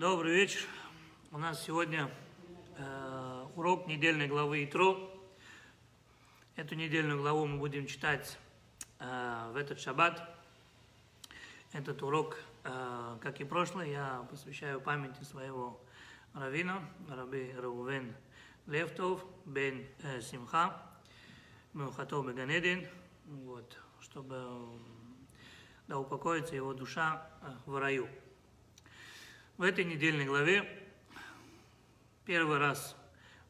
Добрый вечер. У нас сегодня э, урок недельной главы Итро. Эту недельную главу мы будем читать э, в этот шаббат. Этот урок, э, как и прошлый, я посвящаю памяти своего равина, раби Раувен Левтов, бен э, Симха, Мухатов Беганедин, вот, чтобы да упокоится его душа э, в раю. В этой недельной главе первый раз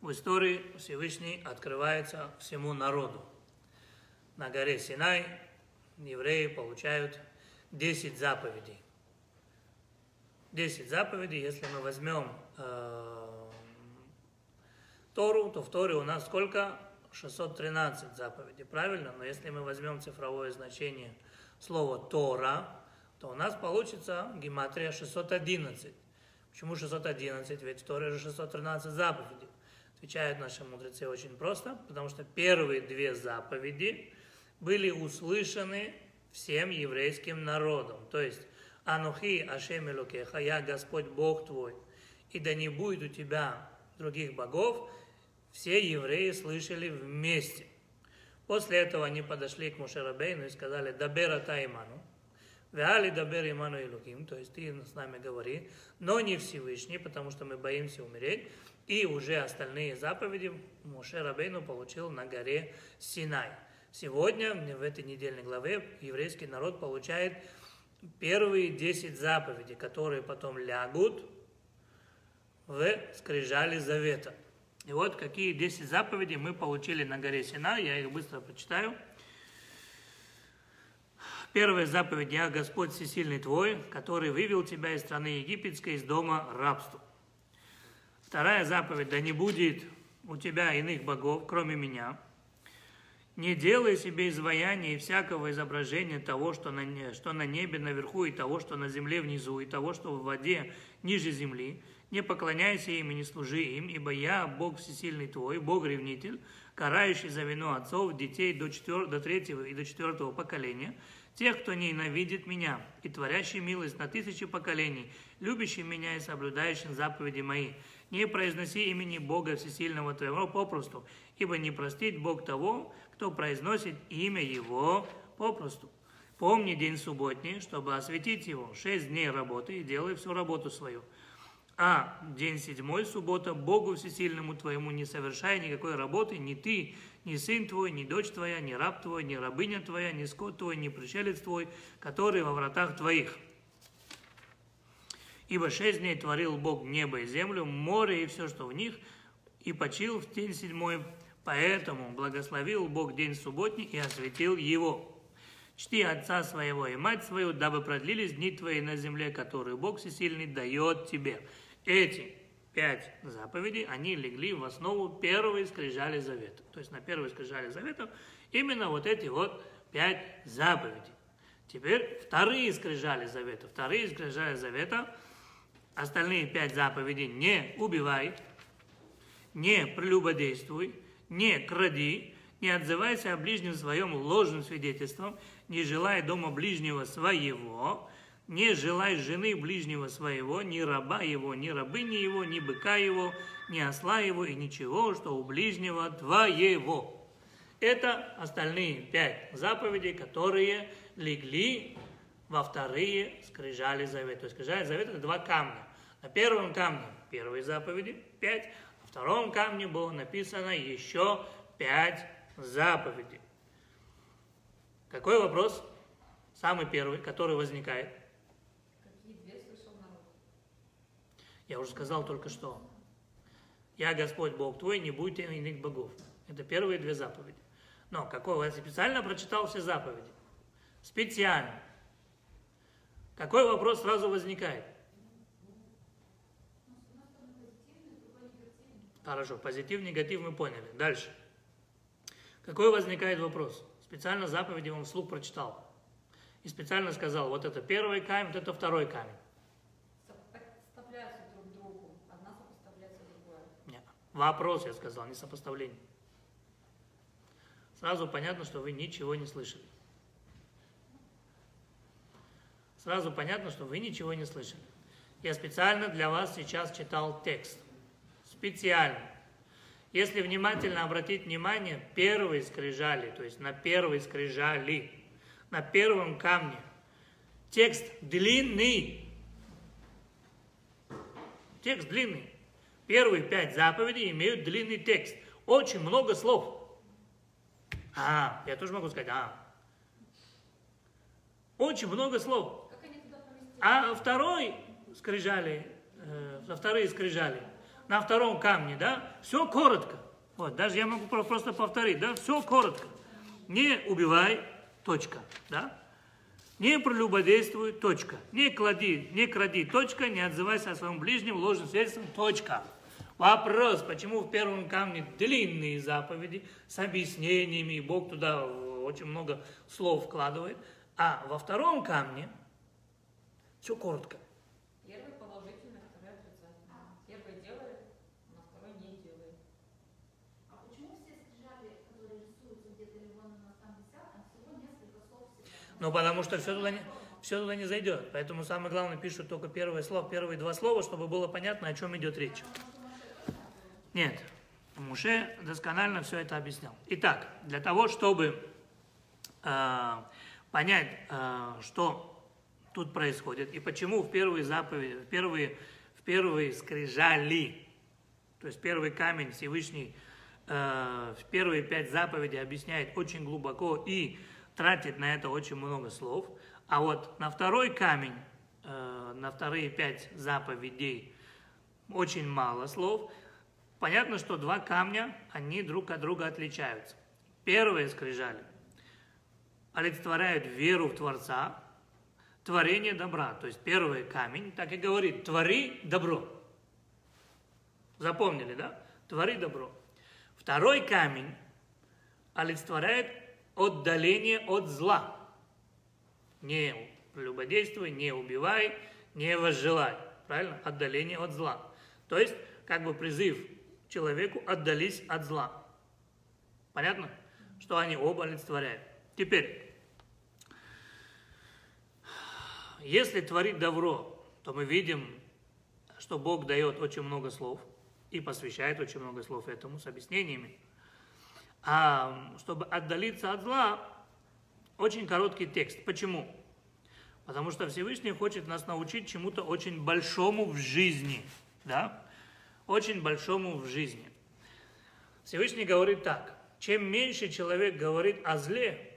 в истории Всевышний открывается всему народу. На горе Синай евреи получают 10 заповедей. 10 заповедей, если мы возьмем э, Тору, то в Торе у нас сколько? 613 заповедей, правильно? Но если мы возьмем цифровое значение слова Тора, то у нас получится гематрия 611. Почему 611? Ведь Торе же 613 заповедей. Отвечают наши мудрецы очень просто, потому что первые две заповеди были услышаны всем еврейским народом. То есть, Анухи Ашем Элокеха, я Господь Бог твой, и да не будет у тебя других богов, все евреи слышали вместе. После этого они подошли к Мушерабейну и сказали, Дабера Тайману, Веали Дабер Иману Илуким, то есть ты с нами говори, но не Всевышний, потому что мы боимся умереть. И уже остальные заповеди Моше Рабейну получил на горе Синай. Сегодня, в этой недельной главе, еврейский народ получает первые 10 заповедей, которые потом лягут в скрижали завета. И вот какие 10 заповедей мы получили на горе Синай, я их быстро прочитаю. Первая заповедь «Я Господь Всесильный твой, который вывел тебя из страны египетской, из дома рабства». Вторая заповедь «Да не будет у тебя иных богов, кроме меня». Не делай себе изваяния и всякого изображения того, что на, что на небе наверху, и того, что на земле внизу, и того, что в воде ниже земли. Не поклоняйся им и не служи им, ибо я, Бог всесильный твой, Бог-ревнитель, карающий за вину отцов, детей до, четвер... до третьего и до четвертого поколения – тех, кто ненавидит меня, и творящий милость на тысячи поколений, любящий меня и соблюдающий заповеди мои. Не произноси имени Бога Всесильного твоего попросту, ибо не простит Бог того, кто произносит имя Его попросту. Помни день субботний, чтобы осветить его. Шесть дней работы и делай всю работу свою. А день седьмой, суббота, Богу Всесильному твоему не совершая никакой работы, ни ты, ни сын твой, ни дочь твоя, ни раб твой, ни рабыня твоя, ни скот твой, ни пришелец твой, который во вратах твоих. Ибо шесть дней творил Бог небо и землю, море и все, что в них, и почил в день седьмой, поэтому благословил Бог день субботний и осветил его. Чти отца своего и мать свою, дабы продлились дни твои на земле, которые Бог всесильный дает тебе. Эти пять заповедей, они легли в основу первой скрижали завета. То есть на первой скрижали завета именно вот эти вот пять заповедей. Теперь вторые скрижали завета. Вторые скрижали завета, остальные пять заповедей не убивай, не прелюбодействуй, не кради, не отзывайся о ближнем своем ложным свидетельством, не желай дома ближнего своего, не желай жены ближнего своего, ни раба его, ни рабыни его, ни быка его, ни осла его и ничего, что у ближнего твоего. Это остальные пять заповедей, которые легли во вторые скрижали завета. То есть скрижали завета – это два камня. На первом камне первые заповеди, пять, на втором камне было написано еще пять заповедей. Какой вопрос? Самый первый, который возникает. Я уже сказал только что. Я Господь Бог твой, не будьте иных богов. Это первые две заповеди. Но какой я специально прочитал все заповеди. Специально. Какой вопрос сразу возникает? Хорошо, позитив, негатив мы поняли. Дальше. Какой возникает вопрос? Специально заповеди вам вслух прочитал. И специально сказал, вот это первый камень, вот это второй камень. Вопрос, я сказал, не сопоставление. Сразу понятно, что вы ничего не слышали. Сразу понятно, что вы ничего не слышали. Я специально для вас сейчас читал текст. Специально. Если внимательно обратить внимание, первые скрижали, то есть на первой скрижали, на первом камне. Текст длинный. Текст длинный. Первые пять заповедей имеют длинный текст. Очень много слов. А, я тоже могу сказать, а. Очень много слов. А второй скрижали, э, вторые скрижали, на втором камне, да, все коротко. Вот, даже я могу просто повторить, да, все коротко. Не убивай, точка, да. Не прелюбодействуй, точка. Не клади, не кради, точка. Не отзывайся о своем ближнем ложным свидетельством, точка. Вопрос, почему в первом камне длинные заповеди с объяснениями, и Бог туда очень много слов вкладывает, а во втором камне все коротко. Первый положительный, второй отрицательный. Первый делает, но второй не делает. А почему все скрижали, которые рисуются где-то или вон у нас там висят, там всего несколько слов всегда? Ну, потому что все туда не, все туда не зайдет. Поэтому самое главное пишут только первое слово, первые два слова, чтобы было понятно, о чем идет речь. Нет, Муше досконально все это объяснял. Итак, для того, чтобы э, понять, э, что тут происходит и почему в первые заповеди, в первые, в первые скрижали, то есть первый камень Всевышний э, в первые пять заповедей объясняет очень глубоко и тратит на это очень много слов, а вот на второй камень, э, на вторые пять заповедей очень мало слов. Понятно, что два камня, они друг от друга отличаются. Первые скрижали олицетворяют веру в Творца, творение добра. То есть первый камень так и говорит, твори добро. Запомнили, да? Твори добро. Второй камень олицетворяет отдаление от зла. Не прелюбодействуй, не убивай, не возжелай. Правильно? Отдаление от зла. То есть, как бы призыв человеку отдались от зла. Понятно? Что они оба олицетворяют. Теперь, если творить добро, то мы видим, что Бог дает очень много слов и посвящает очень много слов этому с объяснениями. А чтобы отдалиться от зла, очень короткий текст. Почему? Потому что Всевышний хочет нас научить чему-то очень большому в жизни. Да? Очень большому в жизни. Всевышний говорит так. Чем меньше человек говорит о зле,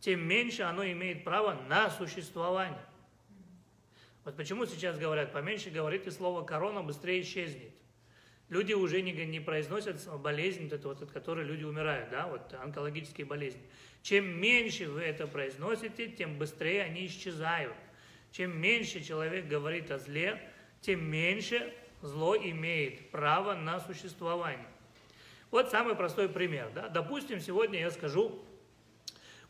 тем меньше оно имеет право на существование. Вот почему сейчас говорят, поменьше говорите слово корона, быстрее исчезнет. Люди уже не, не произносят болезнь, вот, вот, от которой люди умирают, да, вот онкологические болезни. Чем меньше вы это произносите, тем быстрее они исчезают. Чем меньше человек говорит о зле, тем меньше зло имеет право на существование. Вот самый простой пример. Да? Допустим, сегодня я скажу,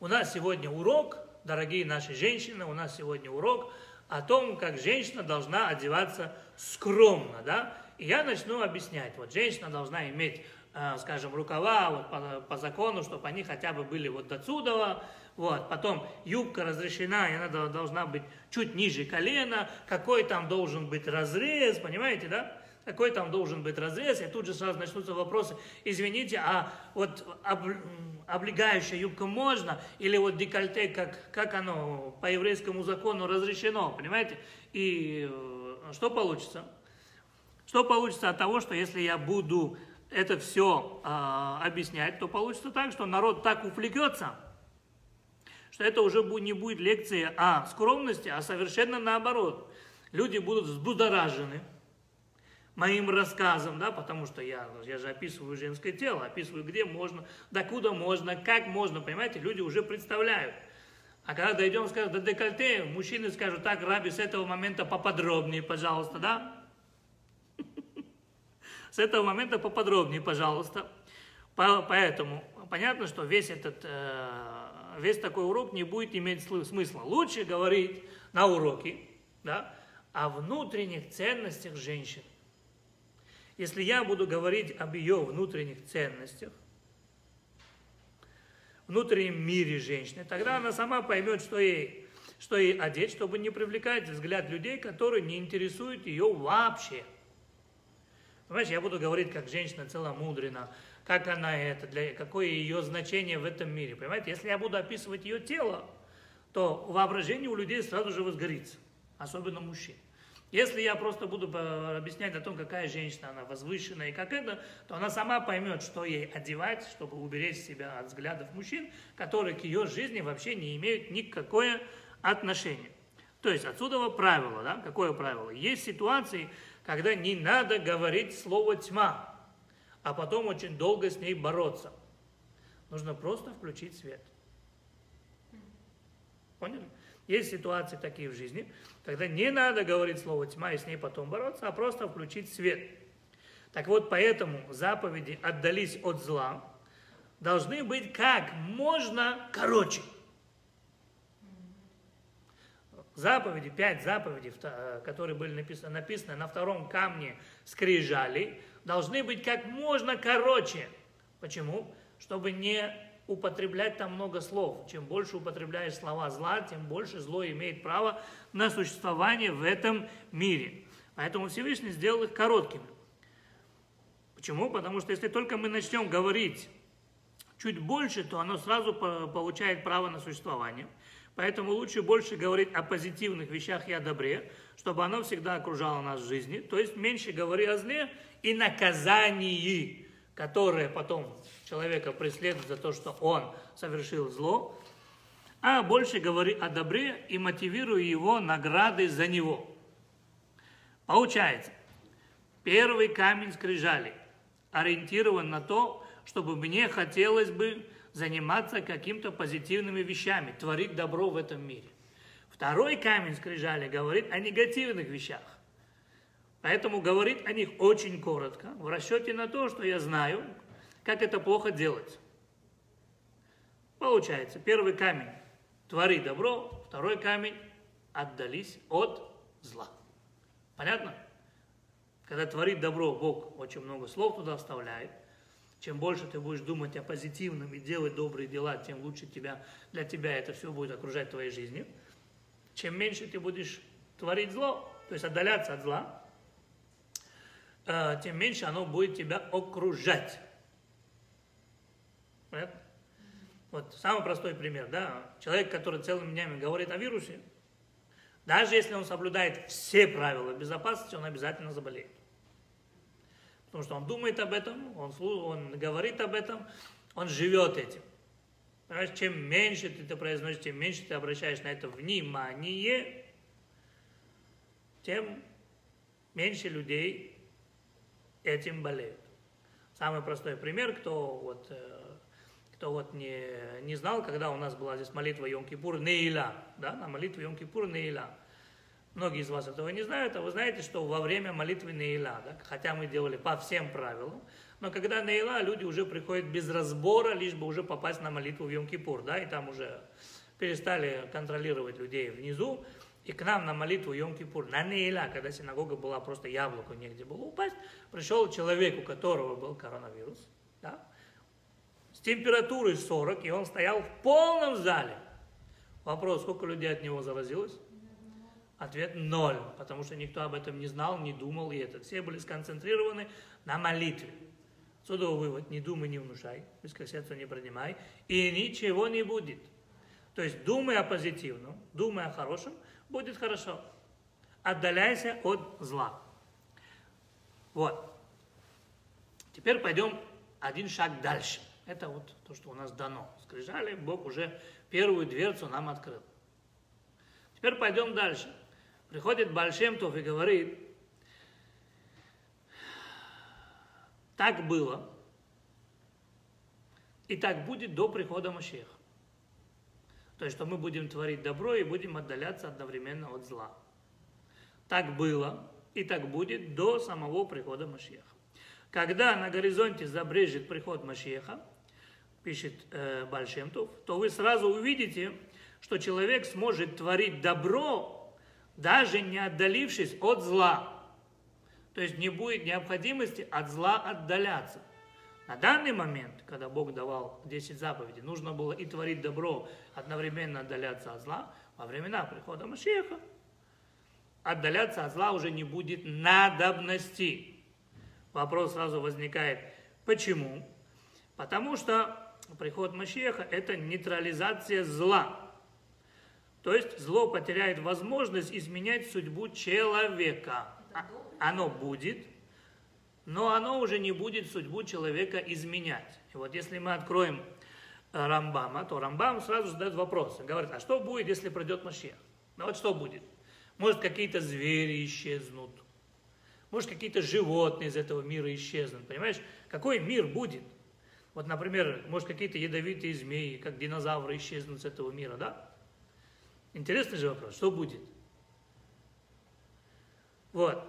у нас сегодня урок, дорогие наши женщины, у нас сегодня урок о том, как женщина должна одеваться скромно, да, и я начну объяснять, вот женщина должна иметь, э, скажем, рукава вот по, по закону, чтобы они хотя бы были вот до сюда, вот, потом юбка разрешена, и она должна быть чуть ниже колена, какой там должен быть разрез, понимаете, да? какой там должен быть разрез, и тут же сразу начнутся вопросы, извините, а вот об, облегающая юбка можно, или вот декольте, как, как оно по еврейскому закону разрешено, понимаете? И э, что получится? Что получится от того, что если я буду это все э, объяснять, то получится так, что народ так увлекется, что это уже не будет лекция о скромности, а совершенно наоборот. Люди будут взбудоражены, моим рассказом, да, потому что я, я же описываю женское тело, описываю, где можно, докуда можно, как можно, понимаете, люди уже представляют. А когда дойдем, скажем, до декольте, мужчины скажут, так, Раби, с этого момента поподробнее, пожалуйста, да? С этого момента поподробнее, пожалуйста. Поэтому понятно, что весь этот, э, весь такой урок не будет иметь смысла. Лучше говорить на уроке, да, о внутренних ценностях женщин. Если я буду говорить об ее внутренних ценностях, внутреннем мире женщины, тогда она сама поймет, что ей, что ей одеть, чтобы не привлекать взгляд людей, которые не интересуют ее вообще. Понимаешь, я буду говорить, как женщина целомудрена, как она это, для, какое ее значение в этом мире. Понимаете, если я буду описывать ее тело, то воображение у людей сразу же возгорится, особенно мужчин. Если я просто буду объяснять о том, какая женщина она возвышенная и как это, то она сама поймет, что ей одевать, чтобы уберечь себя от взглядов мужчин, которые к ее жизни вообще не имеют никакое отношения. То есть отсюда правило, да? Какое правило? Есть ситуации, когда не надо говорить слово тьма, а потом очень долго с ней бороться. Нужно просто включить свет. Поняли? Есть ситуации такие в жизни, когда не надо говорить слово тьма и с ней потом бороться, а просто включить свет. Так вот, поэтому заповеди «отдались от зла» должны быть как можно короче. Заповеди, пять заповедей, которые были написаны, написаны на втором камне скрижали, должны быть как можно короче. Почему? Чтобы не употреблять там много слов. Чем больше употребляешь слова зла, тем больше зло имеет право на существование в этом мире. Поэтому Всевышний сделал их короткими. Почему? Потому что если только мы начнем говорить чуть больше, то оно сразу получает право на существование. Поэтому лучше больше говорить о позитивных вещах и о добре, чтобы оно всегда окружало нас в жизни. То есть меньше говори о зле и наказании, которое потом человека преследует за то, что он совершил зло, а больше говори о добре и мотивируй его наградой за него. Получается, первый камень скрижали ориентирован на то, чтобы мне хотелось бы заниматься какими-то позитивными вещами, творить добро в этом мире. Второй камень скрижали говорит о негативных вещах. Поэтому говорит о них очень коротко, в расчете на то, что я знаю, как это плохо делать. Получается, первый камень – твори добро, второй камень – отдались от зла. Понятно? Когда творит добро, Бог очень много слов туда вставляет. Чем больше ты будешь думать о позитивном и делать добрые дела, тем лучше тебя, для тебя это все будет окружать твоей жизнью. Чем меньше ты будешь творить зло, то есть отдаляться от зла, э, тем меньше оно будет тебя окружать. Понятно? Вот самый простой пример, да, человек, который целыми днями говорит о вирусе, даже если он соблюдает все правила безопасности, он обязательно заболеет. Потому что он думает об этом, он, он говорит об этом, он живет этим. Понимаешь, чем меньше ты это произносишь, тем меньше ты обращаешь на это внимание, тем меньше людей этим болеют. Самый простой пример, кто вот э, кто вот не, не знал, когда у нас была здесь молитва Йом-Кипур Нейла, да, на молитве Йом-Кипур Нейла. Многие из вас этого не знают, а вы знаете, что во время молитвы Нейла, да, хотя мы делали по всем правилам, но когда Нейла, люди уже приходят без разбора, лишь бы уже попасть на молитву в Йом-Кипур, да, и там уже перестали контролировать людей внизу, и к нам на молитву Йом-Кипур, на Нейла, когда синагога была просто яблоко, негде было упасть, пришел человек, у которого был коронавирус, да, температурой 40, и он стоял в полном зале. Вопрос, сколько людей от него заразилось? Ответ – ноль, потому что никто об этом не знал, не думал, и это. Все были сконцентрированы на молитве. Отсюда вывод – не думай, не внушай, близко сердца не принимай, и ничего не будет. То есть думай о позитивном, думай о хорошем, будет хорошо. Отдаляйся от зла. Вот. Теперь пойдем один шаг дальше – это вот то, что у нас дано. Скрижали, Бог уже первую дверцу нам открыл. Теперь пойдем дальше. Приходит Большемтов и говорит, так было, и так будет до прихода Машеха. То есть, что мы будем творить добро и будем отдаляться одновременно от зла. Так было, и так будет до самого прихода Машеха. Когда на горизонте забрежет приход Машеха, пишет э, Бальшемтов, то вы сразу увидите, что человек сможет творить добро, даже не отдалившись от зла. То есть не будет необходимости от зла отдаляться. На данный момент, когда Бог давал 10 заповедей, нужно было и творить добро, одновременно отдаляться от зла. во времена прихода Машеха отдаляться от зла уже не будет надобности. Вопрос сразу возникает, почему? Потому что приход Машеха – это нейтрализация зла. То есть зло потеряет возможность изменять судьбу человека. А- Оно будет, но оно уже не будет судьбу человека изменять. И вот если мы откроем э, Рамбама, то Рамбам сразу задает вопрос. Он говорит, а что будет, если придет Машех? Ну вот что будет? Может, какие-то звери исчезнут. Может, какие-то животные из этого мира исчезнут. Понимаешь? Какой мир будет? Вот, например, может, какие-то ядовитые змеи, как динозавры, исчезнут с этого мира, да? Интересный же вопрос. Что будет? Вот.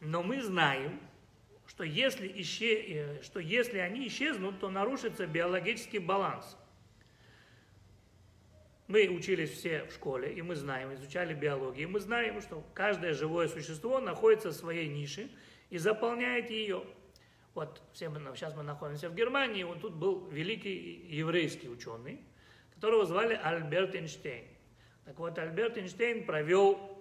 Но мы знаем, что если, исче... э, что если они исчезнут, то нарушится биологический баланс. Мы учились все в школе, и мы знаем, изучали биологию, и мы знаем, что каждое живое существо находится в своей нише и заполняет ее. Вот все мы, сейчас мы находимся в Германии, вот тут был великий еврейский ученый, которого звали Альберт Эйнштейн. Так вот, Альберт Эйнштейн провел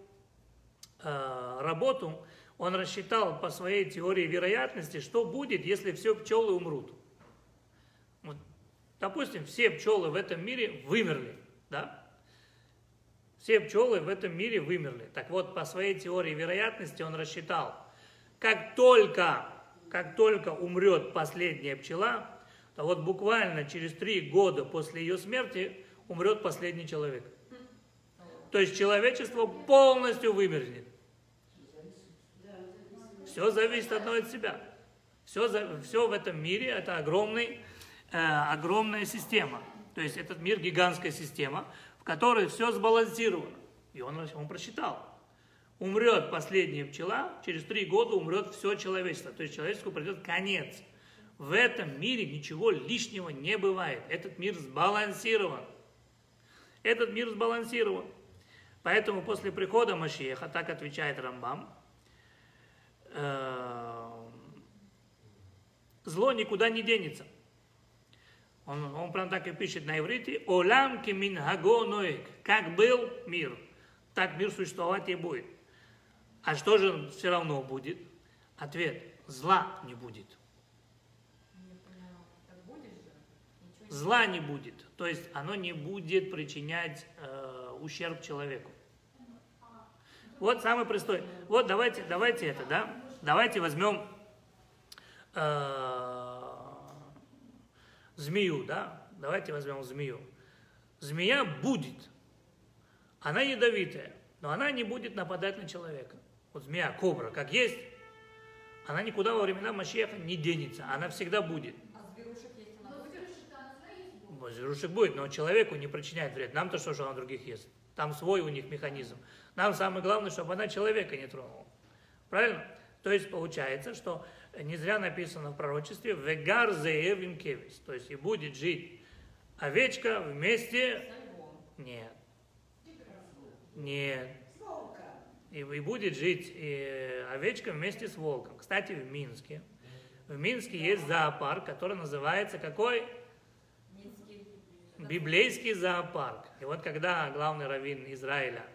э, работу, он рассчитал по своей теории вероятности, что будет, если все пчелы умрут. Вот, допустим, все пчелы в этом мире вымерли, да? Все пчелы в этом мире вымерли. Так вот, по своей теории вероятности он рассчитал, как только, как только умрет последняя пчела, то вот буквально через три года после ее смерти умрет последний человек. То есть человечество полностью вымерзнет. Все зависит одно от себя. Все, все в этом мире это огромный, э, огромная система. То есть этот мир гигантская система, в которой все сбалансировано. И он, он просчитал. Умрет последняя пчела, через три года умрет все человечество. То есть человечеству придет конец. В этом мире ничего лишнего не бывает. Этот мир сбалансирован. Этот мир сбалансирован. Поэтому после прихода Машеха, так отвечает Рамбам, э, зло никуда не денется. Он, он прям так и пишет на иврите, «Олам кемин хаго ноек». Как был мир, так мир существовать и будет. А что же все равно будет? Ответ, зла не будет. Зла не будет. То есть оно не будет причинять э, ущерб человеку. Вот самый простой. Вот давайте, давайте это, да? Давайте возьмем э, змею, да? Давайте возьмем змею. Змея будет. Она ядовитая, но она не будет нападать на человека. Вот змея, кобра, как есть, она никуда во времена Машеха не денется. Она всегда будет. А зверушек есть она Но будет? зверушек-то она есть будет. Но человеку не причиняет вред. Нам-то что, что она других ест? Там свой у них механизм. Нам самое главное, чтобы она человека не тронула. Правильно? То есть получается, что не зря написано в пророчестве «Вегар зеевим кевис», то есть и будет жить овечка вместе... Нет. Нет. И, и будет жить и овечка вместе с волком. Кстати, в Минске. В Минске есть зоопарк, который называется какой? Библейский зоопарк. И вот когда главный раввин Израиля,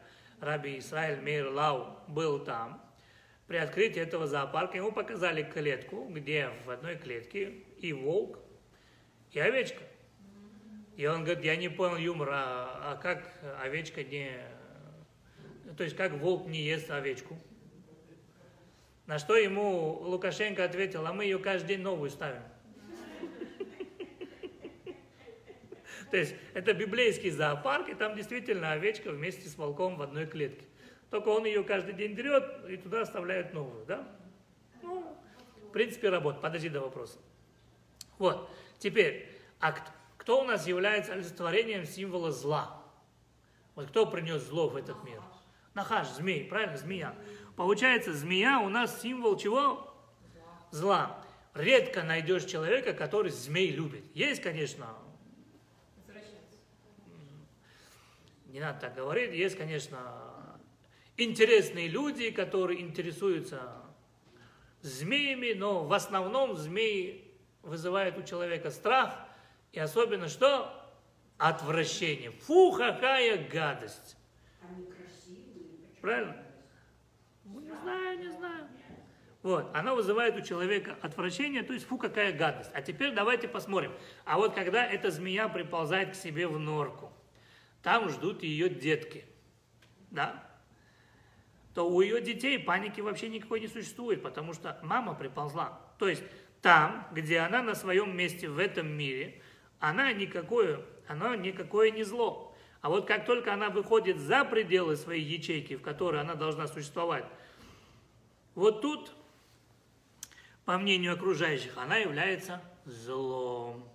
раби Исраиль Мейр Лау, был там, при открытии этого зоопарка ему показали клетку, где в одной клетке и волк, и овечка. И он говорит, я не понял юмора, а, а как овечка не... То есть как волк не ест овечку? На что ему Лукашенко ответил, а мы ее каждый день новую ставим. То есть это библейский зоопарк, и там действительно овечка вместе с волком в одной клетке. Только он ее каждый день дерет, и туда оставляют новую, да? Ну, в принципе, работает. Подожди до вопроса. Вот, теперь, а кто у нас является олицетворением символа зла? Вот кто принес зло в этот мир? Нахаш, змей, правильно, змея. Получается, змея у нас символ чего? Зла. Редко найдешь человека, который змей любит. Есть, конечно, не надо так говорить, есть, конечно, интересные люди, которые интересуются змеями, но в основном змеи вызывают у человека страх и особенно что? Отвращение. Фу, какая гадость. Они красивые. Правильно? Ну, не знаю, не знаю. Вот, она вызывает у человека отвращение, то есть фу, какая гадость. А теперь давайте посмотрим. А вот когда эта змея приползает к себе в норку, там ждут ее детки, да, то у ее детей паники вообще никакой не существует, потому что мама приползла. То есть там, где она на своем месте в этом мире, она никакое, она никакое не зло. А вот как только она выходит за пределы своей ячейки, в которой она должна существовать, вот тут, по мнению окружающих, она является злом.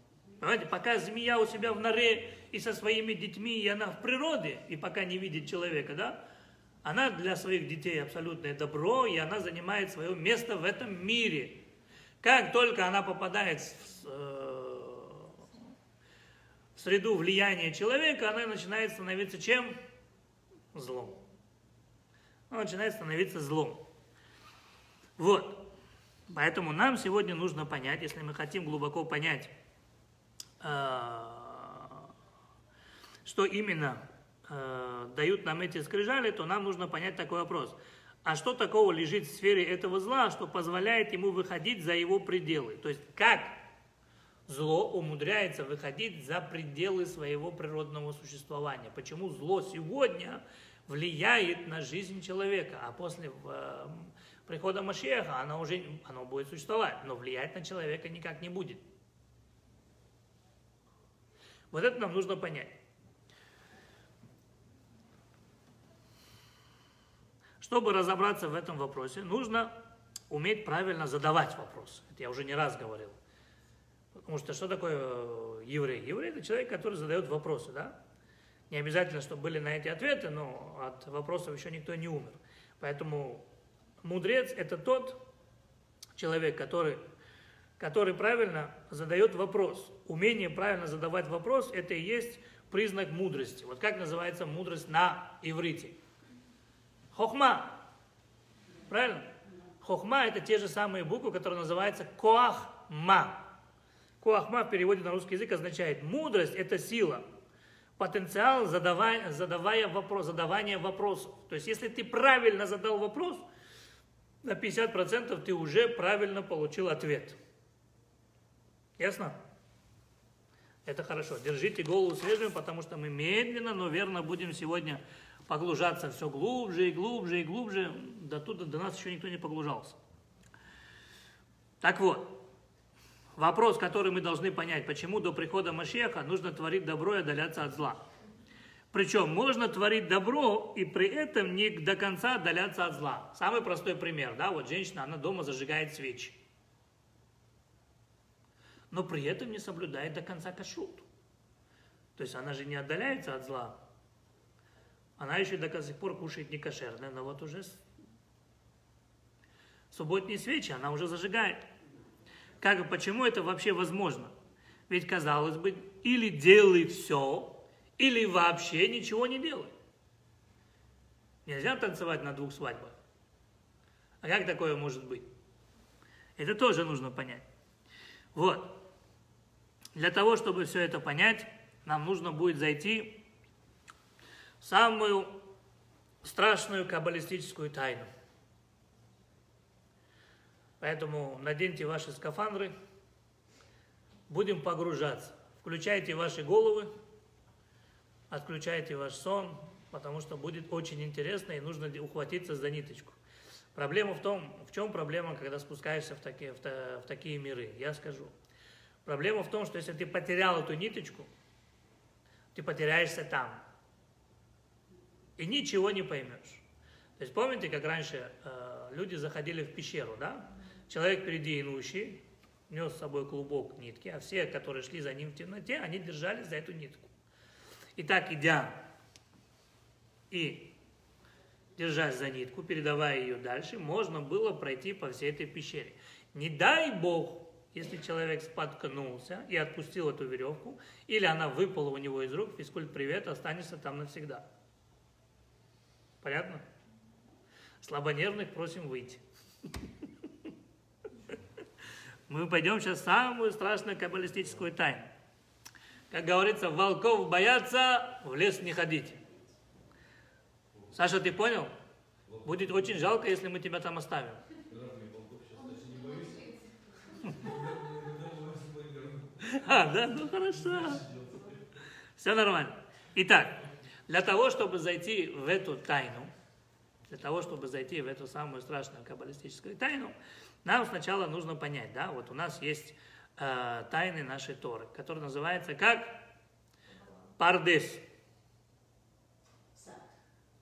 Понимаете, пока змея у себя в норе и со своими детьми, и она в природе, и пока не видит человека, да, она для своих детей абсолютное добро, и она занимает свое место в этом мире. Как только она попадает в, э, в среду влияния человека, она начинает становиться чем? Злом. Она начинает становиться злом. Вот. Поэтому нам сегодня нужно понять, если мы хотим глубоко понять, что именно э, дают нам эти скрижали, то нам нужно понять такой вопрос. А что такого лежит в сфере этого зла, что позволяет ему выходить за его пределы? То есть как зло умудряется выходить за пределы своего природного существования? Почему зло сегодня влияет на жизнь человека, а после прихода Машеха оно уже оно будет существовать, но влиять на человека никак не будет. Вот это нам нужно понять. Чтобы разобраться в этом вопросе, нужно уметь правильно задавать вопрос. Это я уже не раз говорил. Потому что что такое э, еврей? Еврей – это человек, который задает вопросы, да? Не обязательно, чтобы были на эти ответы, но от вопросов еще никто не умер. Поэтому мудрец – это тот человек, который, который правильно задает вопрос. Умение правильно задавать вопрос – это и есть признак мудрости. Вот как называется мудрость на иврите? Хохма. Правильно? Хохма – это те же самые буквы, которые называются коахма. Коахма в переводе на русский язык означает мудрость – это сила – потенциал задавая, задавая вопрос, задавания вопросов. То есть, если ты правильно задал вопрос, на 50% ты уже правильно получил ответ. Ясно? Это хорошо. Держите голову свежим, потому что мы медленно, но верно будем сегодня погружаться все глубже и глубже и глубже. До туда до нас еще никто не погружался. Так вот, Вопрос, который мы должны понять, почему до прихода Машеха нужно творить добро и отдаляться от зла. Причем можно творить добро и при этом не до конца отдаляться от зла. Самый простой пример, да, вот женщина, она дома зажигает свечи. Но при этом не соблюдает до конца кашрут. То есть она же не отдаляется от зла. Она еще до сих пор кушает не кошерное, но вот уже субботние свечи она уже зажигает. Как, почему это вообще возможно? Ведь, казалось бы, или делай все, или вообще ничего не делай. Нельзя танцевать на двух свадьбах. А как такое может быть? Это тоже нужно понять. Вот. Для того, чтобы все это понять, нам нужно будет зайти в самую страшную каббалистическую тайну. Поэтому наденьте ваши скафандры, будем погружаться. Включайте ваши головы, отключайте ваш сон, потому что будет очень интересно и нужно ухватиться за ниточку. Проблема в том, в чем проблема, когда спускаешься в такие, в, в такие миры, я скажу. Проблема в том, что если ты потерял эту ниточку, ты потеряешься там. И ничего не поймешь. То есть помните, как раньше э, люди заходили в пещеру, да? Человек впереди идущий, нес с собой клубок нитки, а все, которые шли за ним в темноте, они держались за эту нитку. И так, идя и держась за нитку, передавая ее дальше, можно было пройти по всей этой пещере. Не дай Бог, если человек споткнулся и отпустил эту веревку, или она выпала у него из рук, физкульт привет, останешься там навсегда. Понятно? Слабонервных просим выйти. Мы пойдем сейчас в самую страшную каббалистическую тайну. Как говорится, волков бояться, в лес не ходить. Саша, ты понял? Будет очень жалко, если мы тебя там оставим. А, да? Ну хорошо. Все нормально. Итак, для того, чтобы зайти в эту тайну, для того, чтобы зайти в эту самую страшную каббалистическую тайну, нам сначала нужно понять, да, вот у нас есть э, тайны нашей Торы, которые называются как Пардес.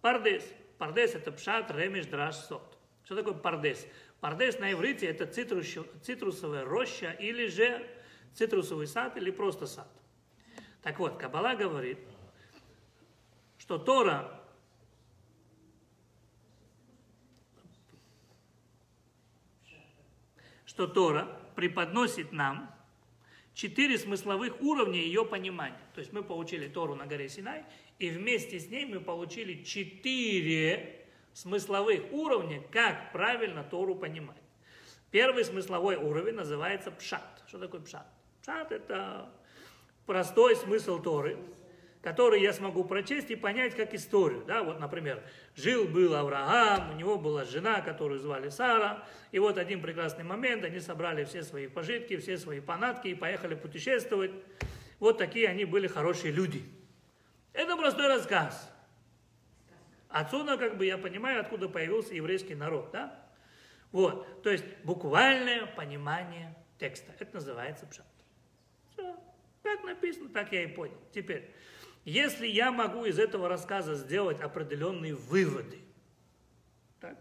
Пардес. Пардес это пшат, ремеш, драж, сот. Что такое пардес? Пардес на иврите это цитрус, цитрусовая роща или же цитрусовый сад или просто сад. Так вот, Каббала говорит, что Тора что Тора преподносит нам четыре смысловых уровня ее понимания. То есть мы получили Тору на горе Синай, и вместе с ней мы получили четыре смысловых уровня, как правильно Тору понимать. Первый смысловой уровень называется пшат. Что такое пшат? Пшат – это простой смысл Торы, который я смогу прочесть и понять как историю. Да? Вот, например, жил-был Авраам, у него была жена, которую звали Сара, и вот один прекрасный момент, они собрали все свои пожитки, все свои панатки и поехали путешествовать. Вот такие они были хорошие люди. Это простой рассказ. Отсюда, как бы, я понимаю, откуда появился еврейский народ, да? Вот, то есть буквальное понимание текста. Это называется пшат. Как написано, так я и понял. Теперь, если я могу из этого рассказа сделать определенные выводы, так,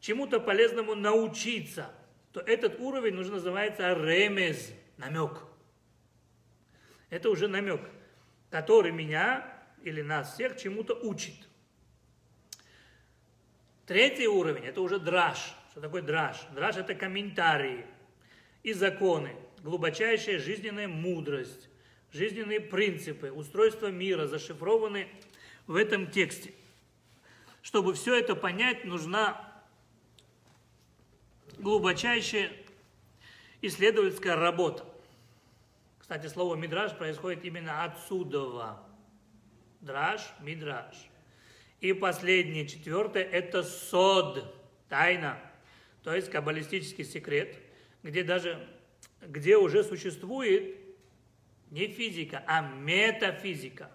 чему-то полезному научиться, то этот уровень нужно называется ремез, намек. Это уже намек, который меня или нас всех чему-то учит. Третий уровень – это уже драж. Что такое драж? Драж – это комментарии и законы, глубочайшая жизненная мудрость, жизненные принципы, устройство мира зашифрованы в этом тексте. Чтобы все это понять, нужна глубочайшая исследовательская работа. Кстати, слово «мидраж» происходит именно отсюда. Драж, мидраж. И последнее, четвертое, это сод, тайна, то есть каббалистический секрет, где даже, где уже существует не физика, а метафизика.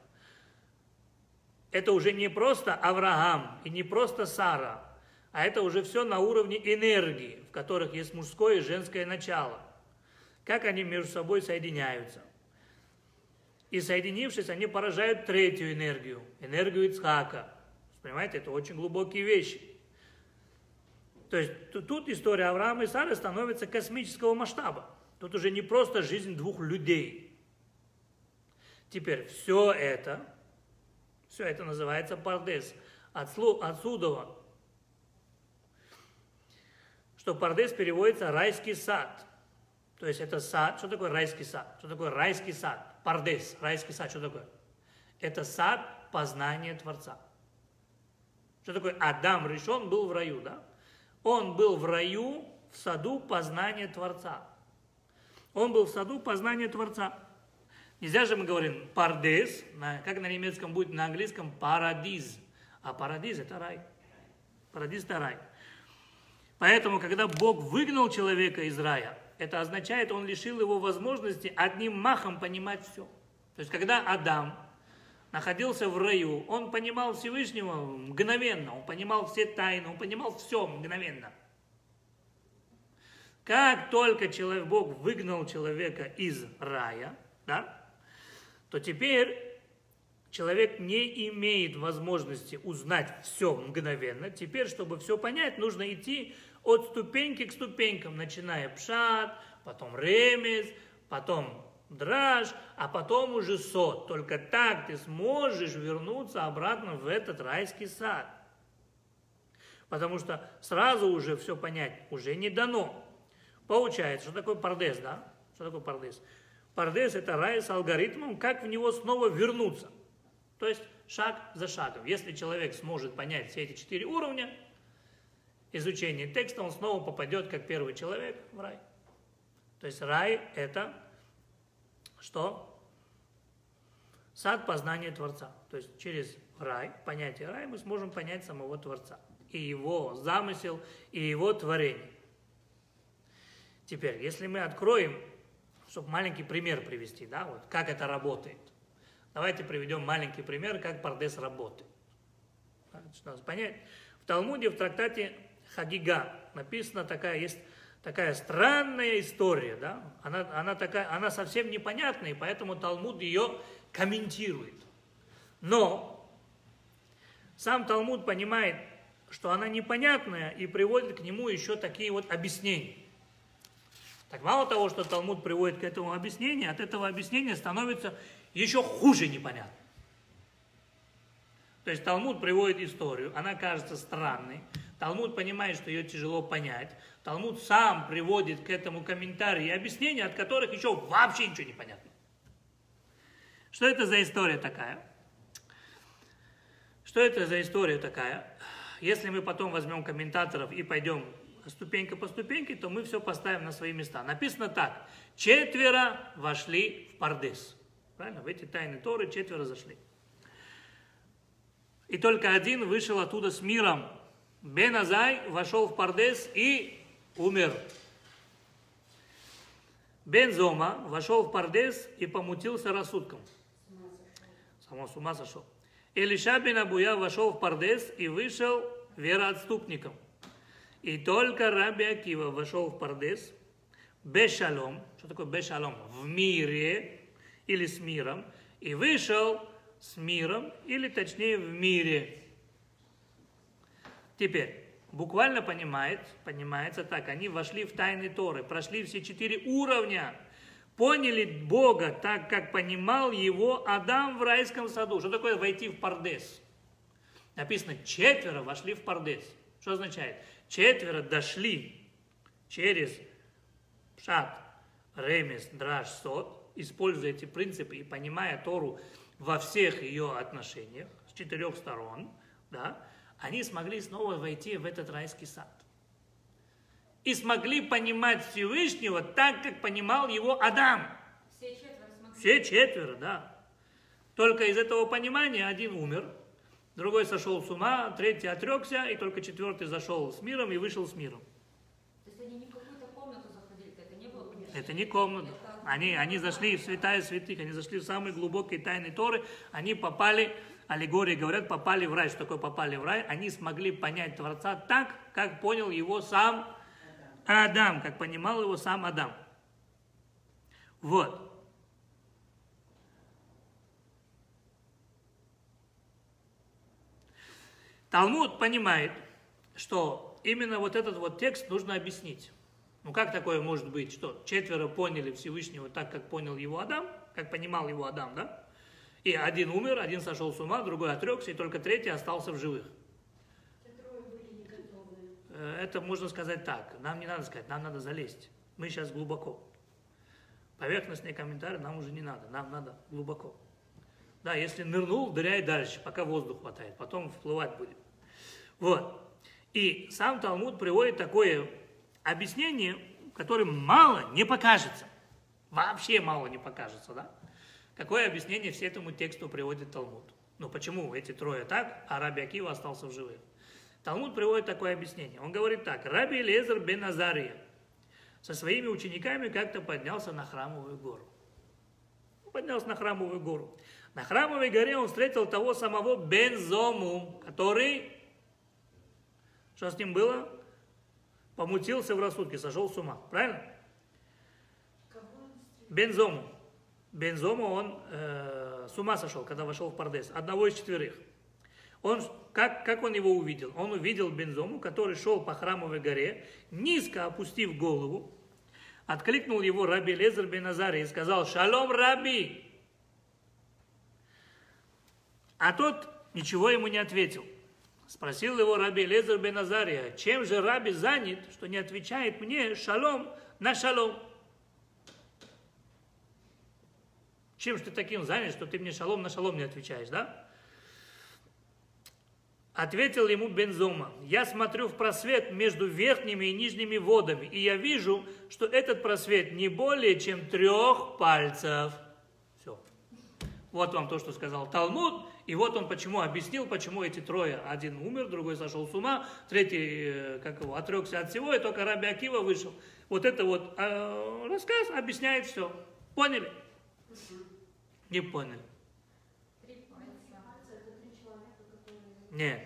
Это уже не просто Авраам и не просто Сара, а это уже все на уровне энергии, в которых есть мужское и женское начало. Как они между собой соединяются. И соединившись, они поражают третью энергию, энергию Ицхака. Понимаете, это очень глубокие вещи. То есть тут история Авраама и Сары становится космического масштаба. Тут уже не просто жизнь двух людей – Теперь все это, все это называется пардес. Отсюда, что пардес переводится райский сад. То есть это сад. Что такое райский сад? Что такое райский сад? Пардес, райский сад, что такое? Это сад познания Творца. Что такое? Адам решен был в раю, да? Он был в раю, в саду познания Творца. Он был в саду познания Творца. Нельзя же мы говорим пардес, как на немецком будет, на английском парадиз. А парадиз это рай. Парадиз это рай. Поэтому, когда Бог выгнал человека из рая, это означает, он лишил его возможности одним махом понимать все. То есть, когда Адам находился в раю, он понимал Всевышнего мгновенно, он понимал все тайны, он понимал все мгновенно. Как только человек, Бог выгнал человека из рая, да, то теперь человек не имеет возможности узнать все мгновенно. Теперь, чтобы все понять, нужно идти от ступеньки к ступенькам, начиная пшат, потом ремес, потом драж, а потом уже сот. Только так ты сможешь вернуться обратно в этот райский сад. Потому что сразу уже все понять уже не дано. Получается, что такое пардес, да? Что такое пардес? Пардес – это рай с алгоритмом, как в него снова вернуться. То есть шаг за шагом. Если человек сможет понять все эти четыре уровня изучения текста, он снова попадет, как первый человек, в рай. То есть рай – это что? Сад познания Творца. То есть через рай, понятие рай, мы сможем понять самого Творца. И его замысел, и его творение. Теперь, если мы откроем, чтобы маленький пример привести, да, вот как это работает. Давайте приведем маленький пример, как Пардес работает. Что надо понять. В Талмуде, в трактате Хагига написана такая, есть такая странная история, да? Она, она, такая, она совсем непонятная, и поэтому Талмуд ее комментирует. Но сам Талмуд понимает, что она непонятная, и приводит к нему еще такие вот объяснения. Так мало того, что Талмуд приводит к этому объяснению, от этого объяснения становится еще хуже непонятно. То есть Талмуд приводит историю, она кажется странной, Талмуд понимает, что ее тяжело понять, Талмуд сам приводит к этому комментарии и объяснения, от которых еще вообще ничего не понятно. Что это за история такая? Что это за история такая? Если мы потом возьмем комментаторов и пойдем ступенька по ступеньке, то мы все поставим на свои места. Написано так. Четверо вошли в Пардес. Правильно? В эти тайны Торы четверо зашли. И только один вышел оттуда с миром. Бен Азай вошел в Пардес и умер. Бен Зома вошел в Пардес и помутился рассудком. Само с ума сошел. Илиша бен Абуя вошел в Пардес и вышел вероотступником. И только Раби Акива вошел в Пардес, бешалом, что такое бешалом? В мире или с миром, и вышел с миром, или точнее в мире. Теперь, буквально понимает, понимается так, они вошли в тайны Торы, прошли все четыре уровня, поняли Бога так, как понимал его Адам в райском саду. Что такое войти в Пардес? Написано, четверо вошли в Пардес. Что означает? Четверо дошли через Пшат, Ремес, Драж, Сот, используя эти принципы и понимая Тору во всех ее отношениях, с четырех сторон, да, они смогли снова войти в этот райский сад. И смогли понимать Всевышнего так, как понимал его Адам. Все четверо смогли. Все четверо, да. Только из этого понимания один умер, другой сошел с ума, третий отрекся, и только четвертый зашел с миром и вышел с миром. То есть они не в какую-то комнату заходили, это не было помещение? Это не комната. Это- Они, они зашли в святая святых, они зашли в самые глубокие тайны Торы, они попали, аллегории говорят, попали в рай. Что такое попали в рай? Они смогли понять Творца так, как понял его сам Адам, как понимал его сам Адам. Вот. Талмуд понимает, что именно вот этот вот текст нужно объяснить. Ну как такое может быть, что четверо поняли Всевышнего так, как понял его Адам, как понимал его Адам, да? И один умер, один сошел с ума, другой отрекся, и только третий остался в живых. Э, Это можно сказать так. Нам не надо сказать, нам надо залезть. Мы сейчас глубоко. Поверхностные комментарии нам уже не надо, нам надо глубоко. Да, если нырнул, дыряй дальше, пока воздух хватает, потом вплывать будет. Вот. И сам Талмуд приводит такое объяснение, которым мало не покажется. Вообще мало не покажется, да? Какое объяснение все этому тексту приводит Талмуд? Ну почему эти трое так, а Раби Акива остался в живых? Талмуд приводит такое объяснение. Он говорит так. Раби Лезер бен Азария со своими учениками как-то поднялся на храмовую гору. Поднялся на храмовую гору. На храмовой горе он встретил того самого Бензому, который, что с ним было? Помутился в рассудке, сошел с ума. Правильно? Бензому. Бензому он э, с ума сошел, когда вошел в Пардес. Одного из четверых. Он, как, как он его увидел? Он увидел Бензому, который шел по храмовой горе, низко опустив голову, откликнул его раби Лезер бен и сказал, «Шалом, раби!» А тот ничего ему не ответил. Спросил его раби Лезер бен Азария, чем же раби занят, что не отвечает мне шалом на шалом? Чем же ты таким занят, что ты мне шалом на шалом не отвечаешь, да? Ответил ему Бензома, я смотрю в просвет между верхними и нижними водами, и я вижу, что этот просвет не более чем трех пальцев. Вот вам то, что сказал Талмуд, и вот он почему объяснил, почему эти трое. Один умер, другой сошел с ума, третий, э, как его, отрекся от всего, и только Раби Акива вышел. Вот это вот э, рассказ объясняет все. Поняли? Не поняли. Нет.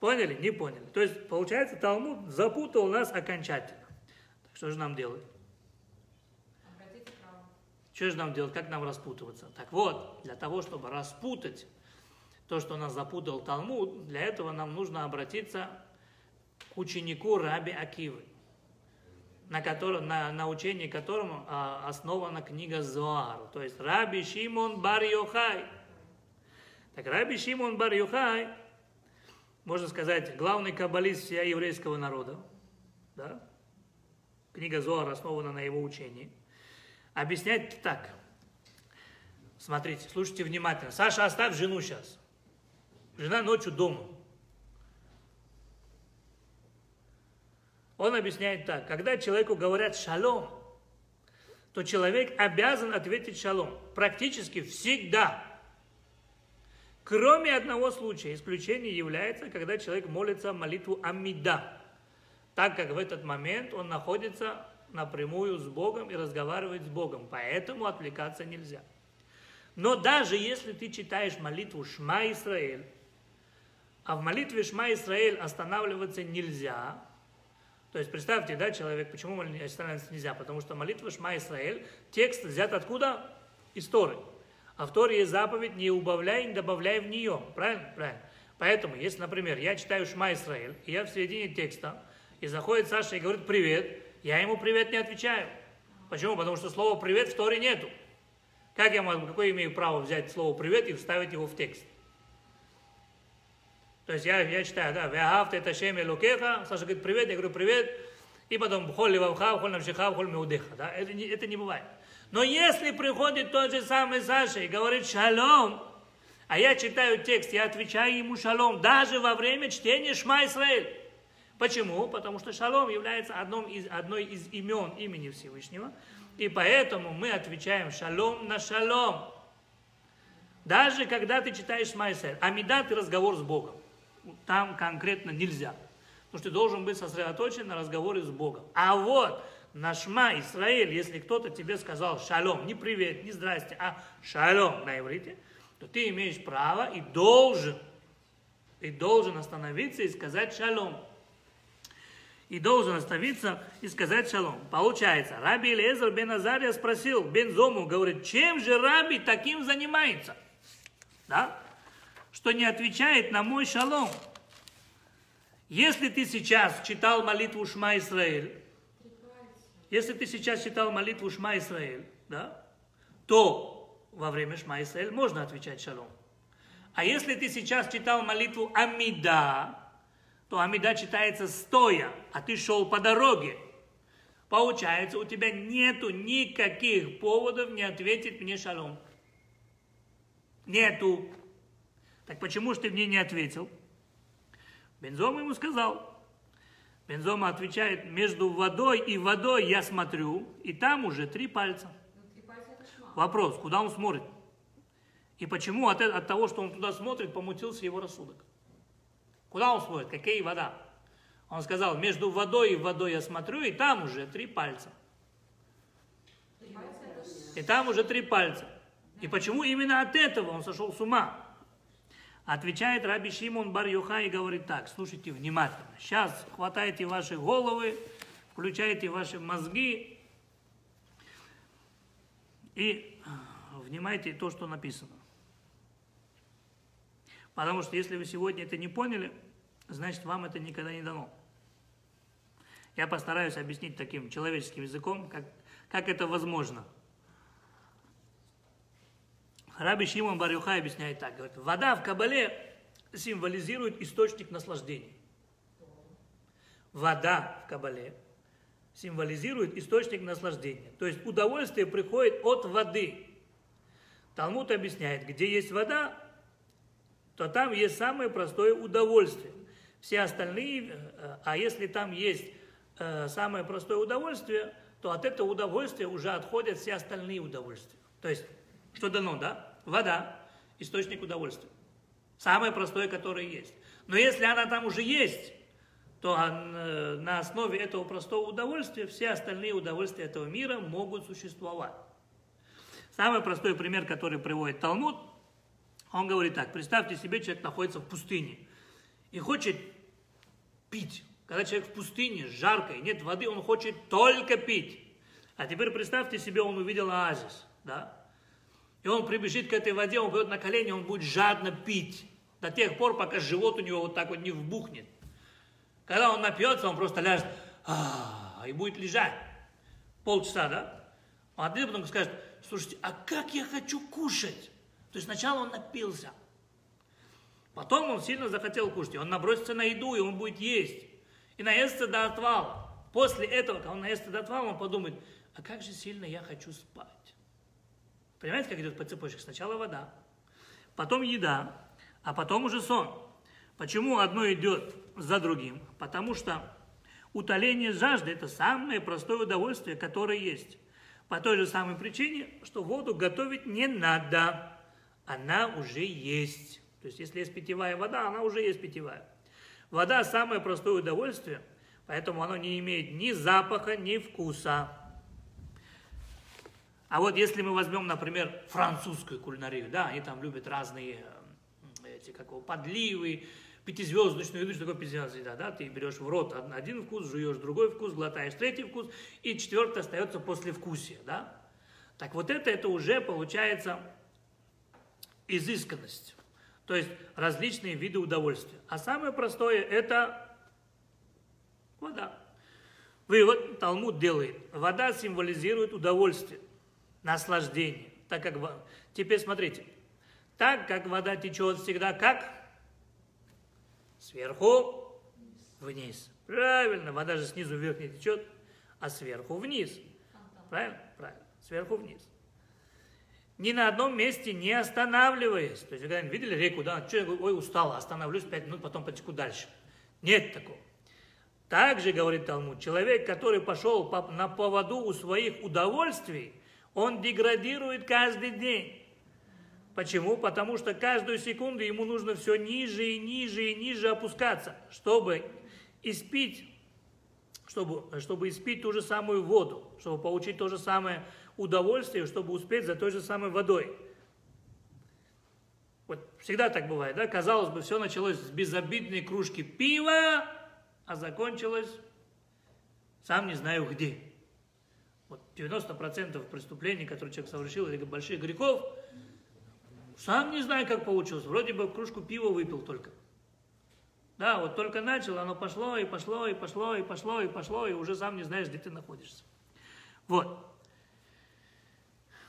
Поняли? Не поняли. То есть, получается, Талмуд запутал нас окончательно. Так что же нам делать? Что же нам делать? Как нам распутываться? Так вот, для того, чтобы распутать то, что нас запутал Талмуд, для этого нам нужно обратиться к ученику Раби Акивы, на, котором, на, на учении которому а, основана книга Зоар, то есть Раби Шимон Бар Йохай. Так Раби Шимон Бар Йохай, можно сказать, главный каббалист всего еврейского народа, да? Книга Зоар основана на его учении – объясняет так. Смотрите, слушайте внимательно. Саша, оставь жену сейчас. Жена ночью дома. Он объясняет так. Когда человеку говорят шалом, то человек обязан ответить шалом. Практически всегда. Кроме одного случая. Исключение является, когда человек молится молитву Амида. Так как в этот момент он находится напрямую с Богом и разговаривать с Богом. Поэтому отвлекаться нельзя. Но даже если ты читаешь молитву Шма Исраэль, а в молитве Шма Исраэль останавливаться нельзя, то есть представьте, да, человек, почему останавливаться нельзя? Потому что молитва Шма Исраэль, текст взят откуда? Из Торы. А в Торе есть заповедь «не убавляй, не добавляй в нее». Правильно? Правильно. Поэтому, если, например, я читаю Шма Исраэль, и я в середине текста, и заходит Саша и говорит «привет», я ему привет не отвечаю. Почему? Потому что слова привет в Торе нету. Как я могу, какое имею право взять слово привет и вставить его в текст? То есть я, я читаю, да, «Веахавта это шеме лукеха», Саша говорит привет, я говорю привет, и потом «Холь вавха, холь навшиха, холь меудеха». Да? Это, не, это не бывает. Но если приходит тот же самый Саша и говорит «Шалом», а я читаю текст, я отвечаю ему «Шалом», даже во время чтения «Шма Исраэль». Почему? Потому что шалом является одном из, одной из имен имени Всевышнего, и поэтому мы отвечаем шалом на шалом. Даже когда ты читаешь Майсер, амида ты разговор с Богом. Там конкретно нельзя. Потому что ты должен быть сосредоточен на разговоре с Богом. А вот на Шма Исраиль, если кто-то тебе сказал шалом, не привет, не здрасте, а шалом на иврите, то ты имеешь право и должен, и должен остановиться и сказать шалом и должен остановиться и сказать шалом. Получается, Раби Элиезер бен Азария спросил бен Зому, говорит, чем же Раби таким занимается? Да? Что не отвечает на мой шалом. Если ты сейчас читал молитву Шма Исраэль, если ты сейчас читал молитву Шма Исраэль, да, то во время Шма Исраэль можно отвечать шалом. А если ты сейчас читал молитву Амида, то Амида читается стоя, а ты шел по дороге. Получается, у тебя нету никаких поводов не ответить мне шалом. Нету. Так почему же ты мне не ответил? Бензома ему сказал. Бензома отвечает, между водой и водой я смотрю, и там уже три пальца. Три пальца. Вопрос, куда он смотрит? И почему от, от того, что он туда смотрит, помутился его рассудок? Куда он смотрит? Какая вода? Он сказал, между водой и водой я смотрю, и там уже три пальца. И там уже три пальца. И почему именно от этого он сошел с ума? Отвечает Раби Шимон бар Йохай и говорит так, слушайте внимательно. Сейчас хватайте ваши головы, включайте ваши мозги и внимайте то, что написано. Потому что если вы сегодня это не поняли, значит вам это никогда не дано. Я постараюсь объяснить таким человеческим языком, как, как это возможно. Раби Шимон Барюха объясняет так, говорит, вода в Кабале символизирует источник наслаждения. Вода в Кабале символизирует источник наслаждения. То есть удовольствие приходит от воды. Талмуд объясняет, где есть вода, то там есть самое простое удовольствие. Все остальные, э, а если там есть э, самое простое удовольствие, то от этого удовольствия уже отходят все остальные удовольствия. То есть Что дано, да? Вода, источник удовольствия. Самое простое, которое есть. Но если она там уже есть, то э, на основе этого простого удовольствия все остальные удовольствия этого мира могут существовать. Самый простой пример, который приводит Талмуд, он говорит так, представьте себе, человек находится в пустыне и хочет пить. Когда человек в пустыне, жарко, и нет воды, он хочет только пить. А теперь представьте себе, он увидел оазис, да? И он прибежит к этой воде, он пойдет на колени, он будет жадно пить. До тех пор, пока живот у него вот так вот не вбухнет. Когда он напьется, он просто ляжет и будет лежать. Полчаса, да? А ты потом скажет, слушайте, а как я хочу кушать? То есть сначала он напился. Потом он сильно захотел кушать. И он набросится на еду, и он будет есть. И наестся до отвала. После этого, когда он наестся до отвала, он подумает, а как же сильно я хочу спать. Понимаете, как идет по цепочке? Сначала вода, потом еда, а потом уже сон. Почему одно идет за другим? Потому что утоление жажды – это самое простое удовольствие, которое есть. По той же самой причине, что воду готовить не надо. Она уже есть. То есть, если есть питьевая вода, она уже есть питьевая. Вода – самое простое удовольствие, поэтому оно не имеет ни запаха, ни вкуса. А вот если мы возьмем, например, французскую кулинарию, да, они там любят разные эти, как его, подливы, пятизвездочную еду, что такое пятизвездочная еда, да, ты берешь в рот один вкус, жуешь другой вкус, глотаешь третий вкус, и четвертый остается после вкусия, да. Так вот это, это уже получается изысканность, то есть различные виды удовольствия. А самое простое это вода. Вывод Талмуд делает. Вода символизирует удовольствие наслаждение. Так как... Теперь смотрите. Так как вода течет всегда как? Сверху вниз. Правильно, вода же снизу вверх не течет, а сверху вниз. Правильно? Правильно. Сверху вниз. Ни на одном месте не останавливаясь. То есть вы когда-нибудь видели реку, да? Что я ой, устал, остановлюсь пять минут, потом потеку дальше. Нет такого. Также, говорит Талмуд, человек, который пошел на поводу у своих удовольствий, он деградирует каждый день. Почему? Потому что каждую секунду ему нужно все ниже и ниже и ниже опускаться, чтобы испить, чтобы, чтобы испить ту же самую воду, чтобы получить то же самое удовольствие, чтобы успеть за той же самой водой. Вот всегда так бывает, да? Казалось бы, все началось с безобидной кружки пива, а закончилось сам не знаю где. Вот 90% преступлений, которые человек совершил, или больших грехов, сам не знаю, как получилось. Вроде бы кружку пива выпил только. Да, вот только начал, оно пошло, и пошло, и пошло, и пошло, и пошло, и уже сам не знаешь, где ты находишься. Вот.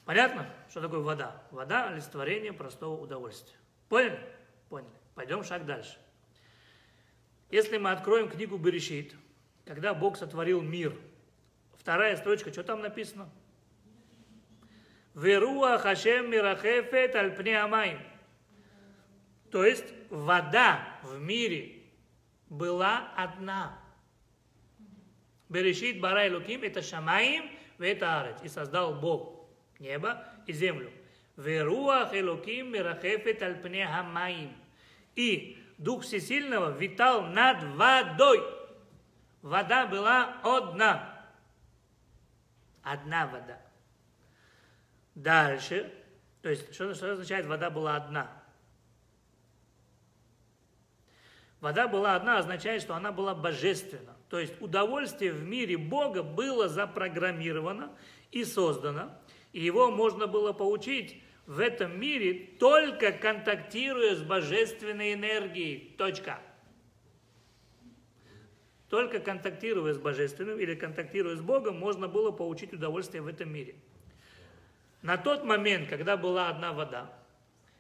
Понятно, что такое вода? Вода – олицетворение простого удовольствия. Поняли? Поняли. Пойдем шаг дальше. Если мы откроем книгу Берешит, когда Бог сотворил мир – Вторая строчка, что там написано? Веруа хашем мирахефет альпне амайм. То есть вода в мире была одна. Берешит барай луким это шамаим это арец. И создал Бог небо и землю. Веруа хелуким мирахефет альпне хамаим. И Дух Всесильного витал над водой. Вода была одна одна вода. Дальше, то есть, что, что означает, вода была одна? Вода была одна означает, что она была божественна. То есть удовольствие в мире Бога было запрограммировано и создано, и его можно было получить в этом мире только контактируя с божественной энергией. Точка. Только контактируя с Божественным или контактируя с Богом, можно было получить удовольствие в этом мире. На тот момент, когда была одна вода,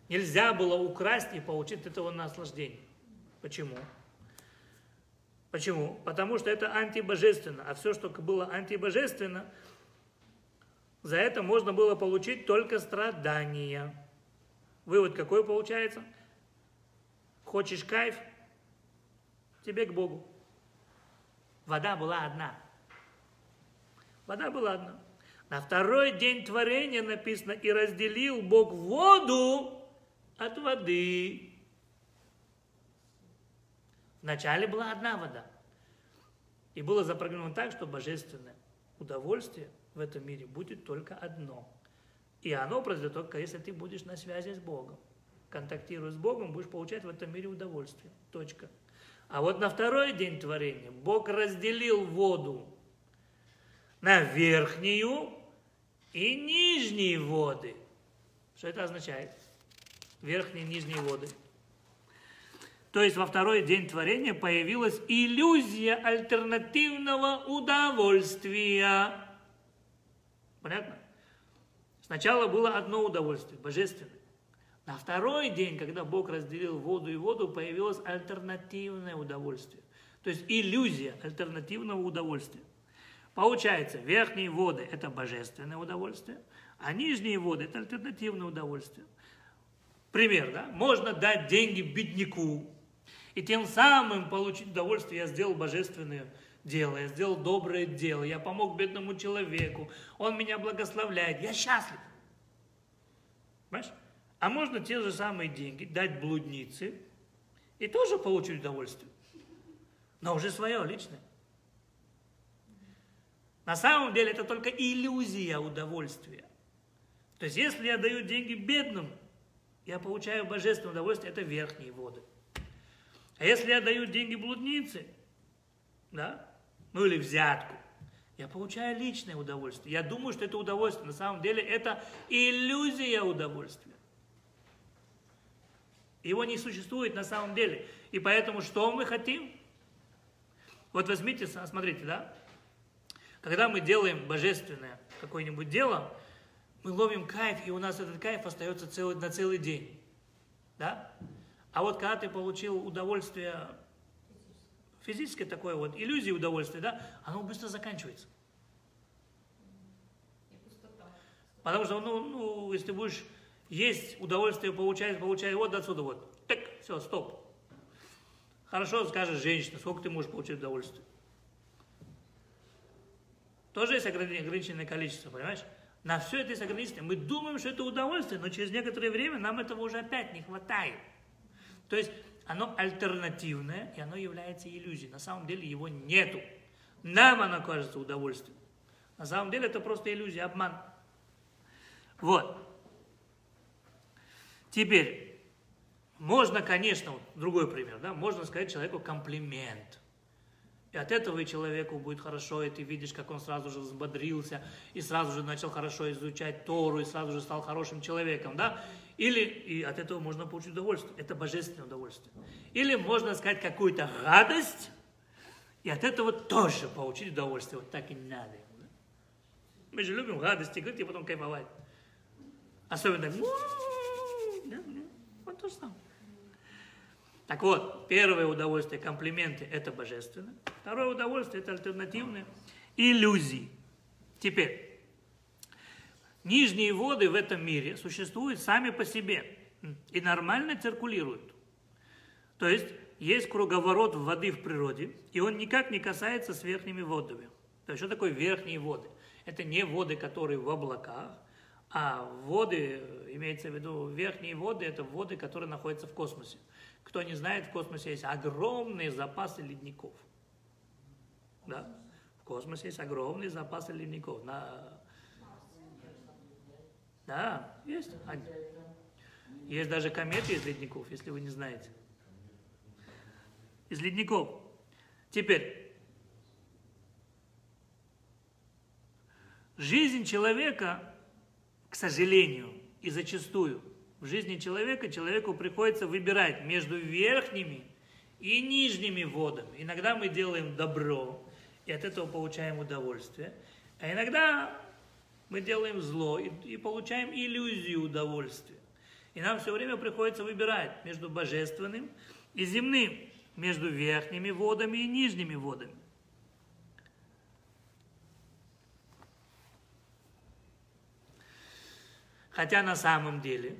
нельзя было украсть и получить этого наслаждения. Почему? Почему? Потому что это антибожественно. А все, что было антибожественно, за это можно было получить только страдания. Вывод какой получается? Хочешь кайф? Тебе к Богу. Вода была одна. Вода была одна. На второй день творения написано, и разделил Бог воду от воды. Вначале была одна вода. И было запрограммировано так, что божественное удовольствие в этом мире будет только одно. И оно произойдет только, если ты будешь на связи с Богом. Контактируя с Богом, будешь получать в этом мире удовольствие. Точка. А вот на второй день творения Бог разделил воду на верхнюю и нижние воды. Что это означает? Верхние и нижние воды. То есть во второй день творения появилась иллюзия альтернативного удовольствия. Понятно? Сначала было одно удовольствие, божественное. На второй день, когда Бог разделил воду и воду, появилось альтернативное удовольствие. То есть иллюзия альтернативного удовольствия. Получается, верхние воды – это божественное удовольствие, а нижние воды – это альтернативное удовольствие. Пример, да? Можно дать деньги бедняку, и тем самым получить удовольствие, я сделал божественное дело, я сделал доброе дело, я помог бедному человеку, он меня благословляет, я счастлив. Понимаешь? А можно те же самые деньги дать блуднице и тоже получить удовольствие. Но уже свое личное. На самом деле это только иллюзия удовольствия. То есть если я даю деньги бедным, я получаю божественное удовольствие, это верхние воды. А если я даю деньги блуднице, да, ну или взятку, я получаю личное удовольствие. Я думаю, что это удовольствие. На самом деле это иллюзия удовольствия. Его не существует на самом деле. И поэтому что мы хотим? Вот возьмите, смотрите, да? Когда мы делаем божественное какое-нибудь дело, мы ловим кайф, и у нас этот кайф остается целый, на целый день. Да? А вот когда ты получил удовольствие физическое такое вот, иллюзия удовольствия, да, оно быстро заканчивается. Потому что, ну, ну, если ты будешь есть удовольствие получать, получать вот отсюда вот. Так, все, стоп. Хорошо, скажешь женщина, сколько ты можешь получить удовольствие? Тоже есть ограниченное количество, понимаешь? На все это есть ограничение. Мы думаем, что это удовольствие, но через некоторое время нам этого уже опять не хватает. То есть оно альтернативное, и оно является иллюзией. На самом деле его нету. Нам оно кажется удовольствием. На самом деле это просто иллюзия, обман. Вот. Теперь, можно, конечно, вот другой пример, да, можно сказать человеку комплимент. И от этого и человеку будет хорошо, и ты видишь, как он сразу же взбодрился, и сразу же начал хорошо изучать Тору, и сразу же стал хорошим человеком, да. Или и от этого можно получить удовольствие. Это божественное удовольствие. Или можно сказать какую-то радость, и от этого тоже получить удовольствие. Вот так и надо. Мы же любим радости, говорить, и потом кайфовать. Особенно да, вот то же самое. Так вот, первое удовольствие, комплименты – это божественно. Второе удовольствие – это альтернативные иллюзии. Теперь, нижние воды в этом мире существуют сами по себе и нормально циркулируют. То есть, есть круговорот воды в природе, и он никак не касается с верхними водами. То есть, что такое верхние воды? Это не воды, которые в облаках, а воды, имеется в виду верхние воды, это воды, которые находятся в космосе. Кто не знает, в космосе есть огромные запасы ледников. Да? В космосе есть огромные запасы ледников. На... Да, есть. Есть даже кометы из ледников, если вы не знаете. Из ледников. Теперь, жизнь человека к сожалению, и зачастую в жизни человека человеку приходится выбирать между верхними и нижними водами. Иногда мы делаем добро, и от этого получаем удовольствие. А иногда мы делаем зло и, и получаем иллюзию удовольствия. И нам все время приходится выбирать между божественным и земным, между верхними водами и нижними водами. Хотя на самом деле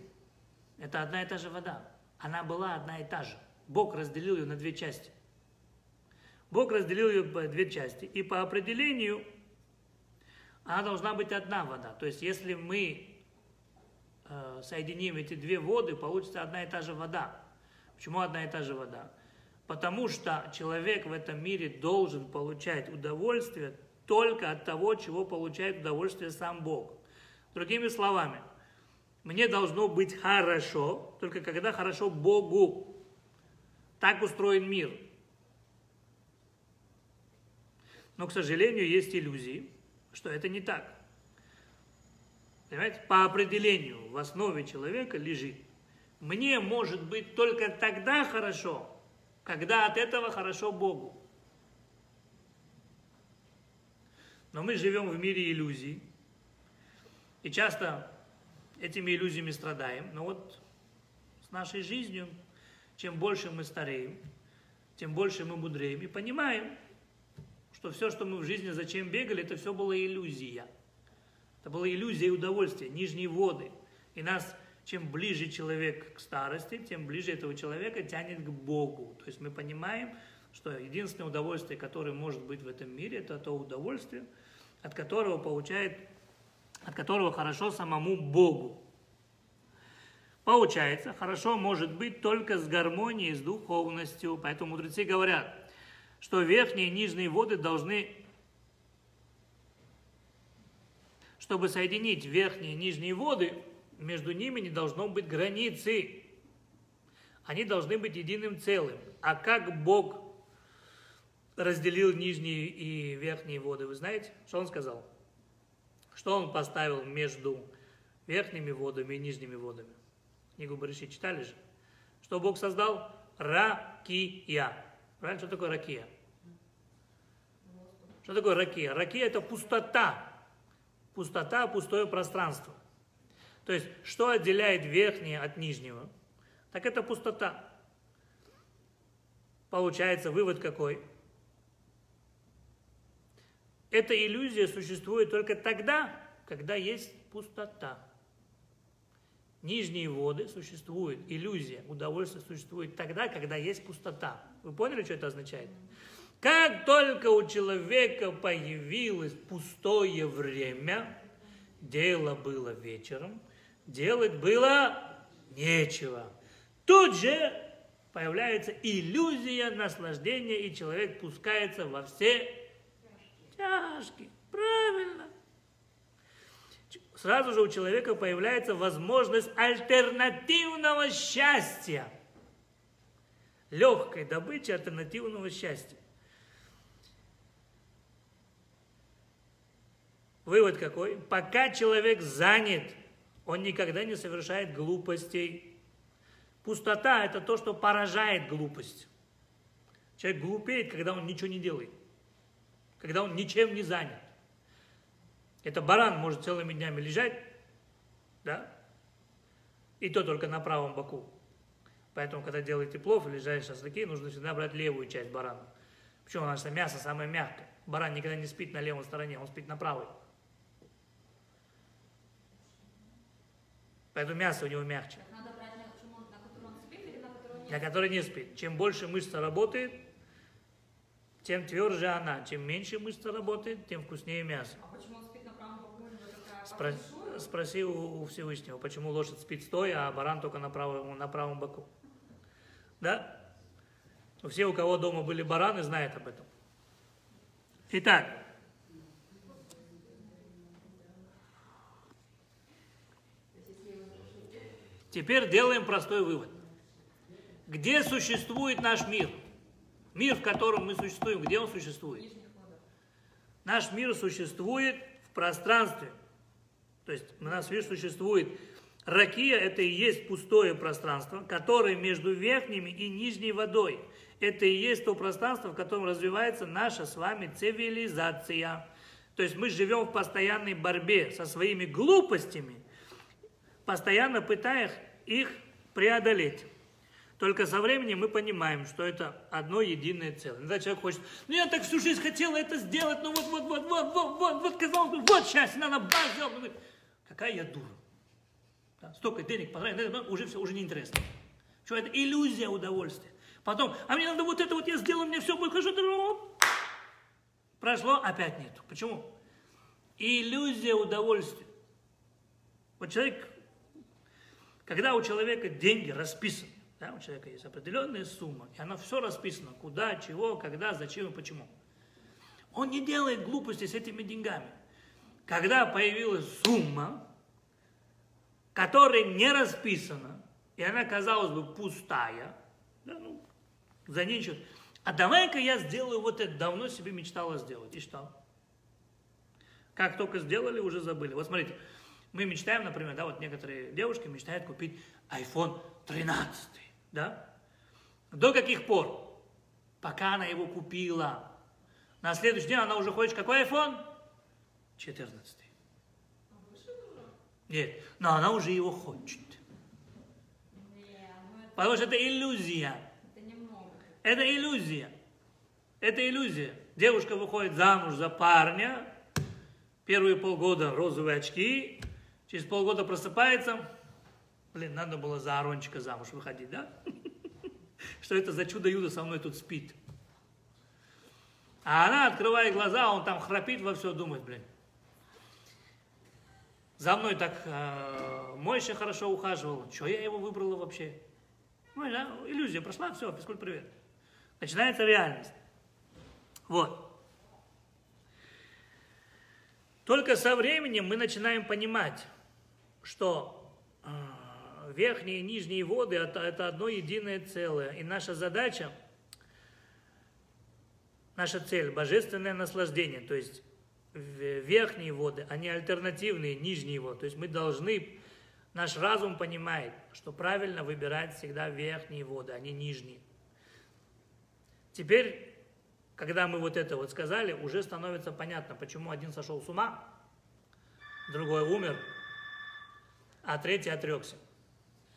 это одна и та же вода. Она была одна и та же. Бог разделил ее на две части. Бог разделил ее на две части. И по определению она должна быть одна вода. То есть, если мы э, соединим эти две воды, получится одна и та же вода. Почему одна и та же вода? Потому что человек в этом мире должен получать удовольствие только от того, чего получает удовольствие сам Бог. Другими словами, мне должно быть хорошо, только когда хорошо Богу. Так устроен мир. Но, к сожалению, есть иллюзии, что это не так. Понимаете, по определению в основе человека лежит. Мне может быть только тогда хорошо, когда от этого хорошо Богу. Но мы живем в мире иллюзий. И часто этими иллюзиями страдаем. Но вот с нашей жизнью, чем больше мы стареем, тем больше мы мудреем и понимаем, что все, что мы в жизни зачем бегали, это все была иллюзия. Это была иллюзия и удовольствие, нижние воды. И нас, чем ближе человек к старости, тем ближе этого человека тянет к Богу. То есть мы понимаем, что единственное удовольствие, которое может быть в этом мире, это то удовольствие, от которого получает, от которого хорошо самому Богу. Получается, хорошо может быть только с гармонией, с духовностью. Поэтому мудрецы говорят, что верхние и нижние воды должны, чтобы соединить верхние и нижние воды, между ними не должно быть границы. Они должны быть единым целым. А как Бог разделил нижние и верхние воды, вы знаете, что Он сказал? Что Он поставил между верхними водами и нижними водами? Книгу Барыши читали же? Что Бог создал? Ракия. Правильно? Что такое ракия? Что такое ракия? Ракия – это пустота. Пустота, пустое пространство. То есть, что отделяет верхнее от нижнего? Так это пустота. Получается, вывод какой? Эта иллюзия существует только тогда, когда есть пустота. Нижние воды существуют, иллюзия, удовольствие существует тогда, когда есть пустота. Вы поняли, что это означает? Как только у человека появилось пустое время, дело было вечером, делать было нечего. Тут же появляется иллюзия наслаждения, и человек пускается во все тяжкие. Правильно. Сразу же у человека появляется возможность альтернативного счастья. Легкой добычи альтернативного счастья. Вывод какой? Пока человек занят, он никогда не совершает глупостей. Пустота – это то, что поражает глупость. Человек глупеет, когда он ничего не делает, когда он ничем не занят. Это баран может целыми днями лежать, да, и то только на правом боку. Поэтому, когда делаете плов или жарите шашлыки, нужно всегда брать левую часть барана. Почему? Потому что мясо самое мягкое. Баран никогда не спит на левой стороне, он спит на правой. Поэтому мясо у него мягче. Так надо брать, на, который не спит. Чем больше мышца работает, тем тверже она. Чем меньше мышца работает, тем вкуснее мясо. А почему он спит на правом боку? Спро- спроси у, у Всевышнего, почему лошадь спит стоя, а баран только на правом, на правом боку. Да? Все, у кого дома были бараны, знают об этом. Итак, теперь делаем простой вывод. Где существует наш мир? Мир, в котором мы существуем, где он существует? Наш мир существует в пространстве. То есть у нас мир существует. Ракия – это и есть пустое пространство, которое между верхними и нижней водой. Это и есть то пространство, в котором развивается наша с вами цивилизация. То есть мы живем в постоянной борьбе со своими глупостями, постоянно пытаясь их преодолеть. Только со временем мы понимаем, что это одно единое целое. Иногда человек хочет, ну я так всю жизнь хотел это сделать, ну вот, вот, вот, вот, вот, вот, вот, казалось бы, вот сейчас надо. Ну, Какая я дура. Да, столько денег потратил, уже все, уже неинтересно. Что это иллюзия удовольствия. Потом, а мне надо вот это вот я сделал, мне все будет. Прошло, опять нету. Почему? иллюзия удовольствия. Вот человек, когда у человека деньги расписаны, да, у человека есть определенная сумма, и она все расписано, куда, чего, когда, зачем и почему. Он не делает глупости с этими деньгами. Когда появилась сумма, которая не расписана, и она, казалось бы, пустая, да, ну, за ней ничего. А давай-ка я сделаю вот это, давно себе мечтала сделать. И что? Как только сделали, уже забыли. Вот смотрите, мы мечтаем, например, да, вот некоторые девушки мечтают купить iPhone 13, да? До каких пор? Пока она его купила. На следующий день она уже хочет какой iPhone? 14. Нет, но она уже его хочет. Потому что это иллюзия. Это иллюзия. Это иллюзия. Девушка выходит замуж за парня, первые полгода розовые очки, через полгода просыпается, блин, надо было за Арончика замуж выходить, да? Что это за чудо-юдо со мной тут спит? А она открывает глаза, он там храпит во все, думает, блин. За мной так э, Мойша хорошо ухаживал. Что я его выбрала вообще? Ну, да, иллюзия прошла, все, физкульт привет. Начинается реальность. Вот. Только со временем мы начинаем понимать, что э, верхние и нижние воды это, это одно единое целое. И наша задача, наша цель – божественное наслаждение. То есть верхние воды, они альтернативные, нижние воды. То есть мы должны, наш разум понимает, что правильно выбирать всегда верхние воды, а не нижние. Теперь, когда мы вот это вот сказали, уже становится понятно, почему один сошел с ума, другой умер, а третий отрекся.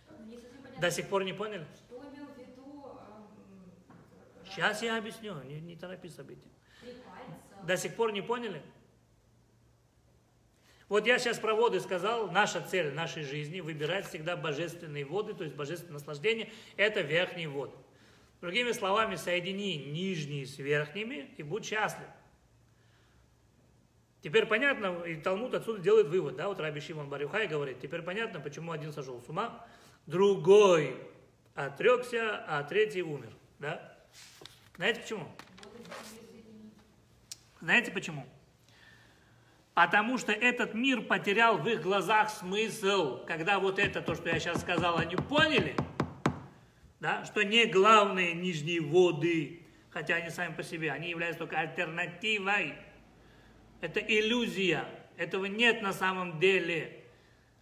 Понятно, До сих пор не поняли? что имел в виду эм, Сейчас я объясню, не, не торопи события. три пальца. До сих пор не поняли? Вот я сейчас про воды сказал, наша цель нашей жизни выбирать всегда божественные воды, то есть божественное наслаждение, это верхние воды. Другими словами, соедини нижние с верхними и будь счастлив. Теперь понятно, и Талмуд отсюда делает вывод, да, вот Раби Шимон Барюхай говорит, теперь понятно, почему один сошел с ума, другой отрекся, а третий умер, да? Знаете почему? Знаете почему? Потому что этот мир потерял в их глазах смысл, когда вот это, то, что я сейчас сказал, они поняли, да, что не главные нижние воды, хотя они сами по себе, они являются только альтернативой. Это иллюзия, этого нет на самом деле.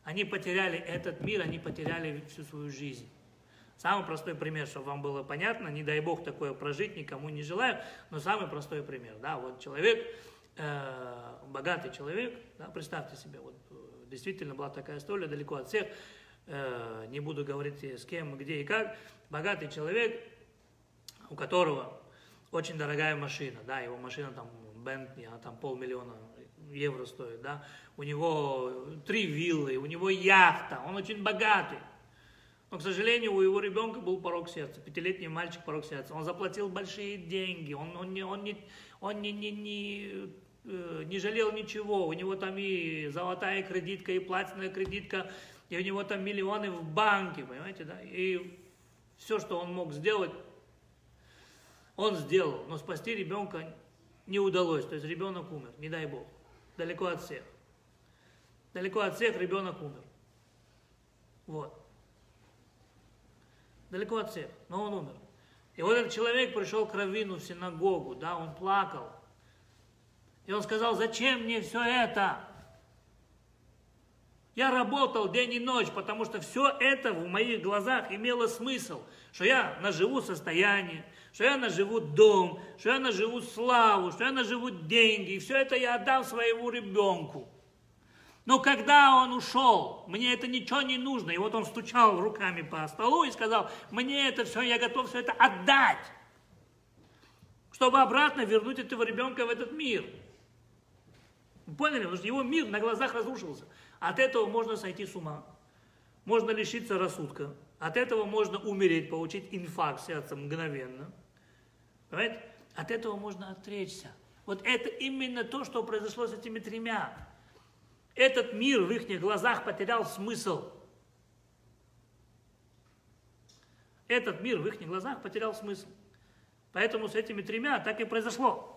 Они потеряли этот мир, они потеряли всю свою жизнь. Самый простой пример, чтобы вам было понятно, не дай бог такое прожить, никому не желаю, но самый простой пример, да, вот человек, э, богатый человек, да, представьте себе, вот э, действительно была такая история, далеко от всех, э, не буду говорить с кем, где и как, богатый человек, у которого очень дорогая машина, да, его машина там Бентли, она там полмиллиона евро стоит, да, у него три виллы, у него яхта, он очень богатый. Но, к сожалению, у его ребенка был порог сердца, пятилетний мальчик порог сердца. Он заплатил большие деньги, он, он, не, он, не, он не, не, не, э, не жалел ничего. У него там и золотая кредитка, и платиновая кредитка, и у него там миллионы в банке, понимаете, да? И все, что он мог сделать, он сделал. Но спасти ребенка не удалось. То есть ребенок умер, не дай бог. Далеко от всех. Далеко от всех ребенок умер. Вот. Далеко от всех, но он умер. И вот этот человек пришел к Равину в синагогу, да, он плакал. И он сказал, зачем мне все это? Я работал день и ночь, потому что все это в моих глазах имело смысл, что я наживу состояние, что я наживу дом, что я наживу славу, что я наживу деньги, и все это я отдам своему ребенку. Но когда он ушел, мне это ничего не нужно. И вот он стучал руками по столу и сказал, мне это все, я готов все это отдать, чтобы обратно вернуть этого ребенка в этот мир. Поняли? Потому что его мир на глазах разрушился. От этого можно сойти с ума. Можно лишиться рассудка. От этого можно умереть, получить инфаркт сердца мгновенно. Понимаете? От этого можно отречься. Вот это именно то, что произошло с этими тремя. Этот мир в их глазах потерял смысл. Этот мир в их глазах потерял смысл. Поэтому с этими тремя так и произошло.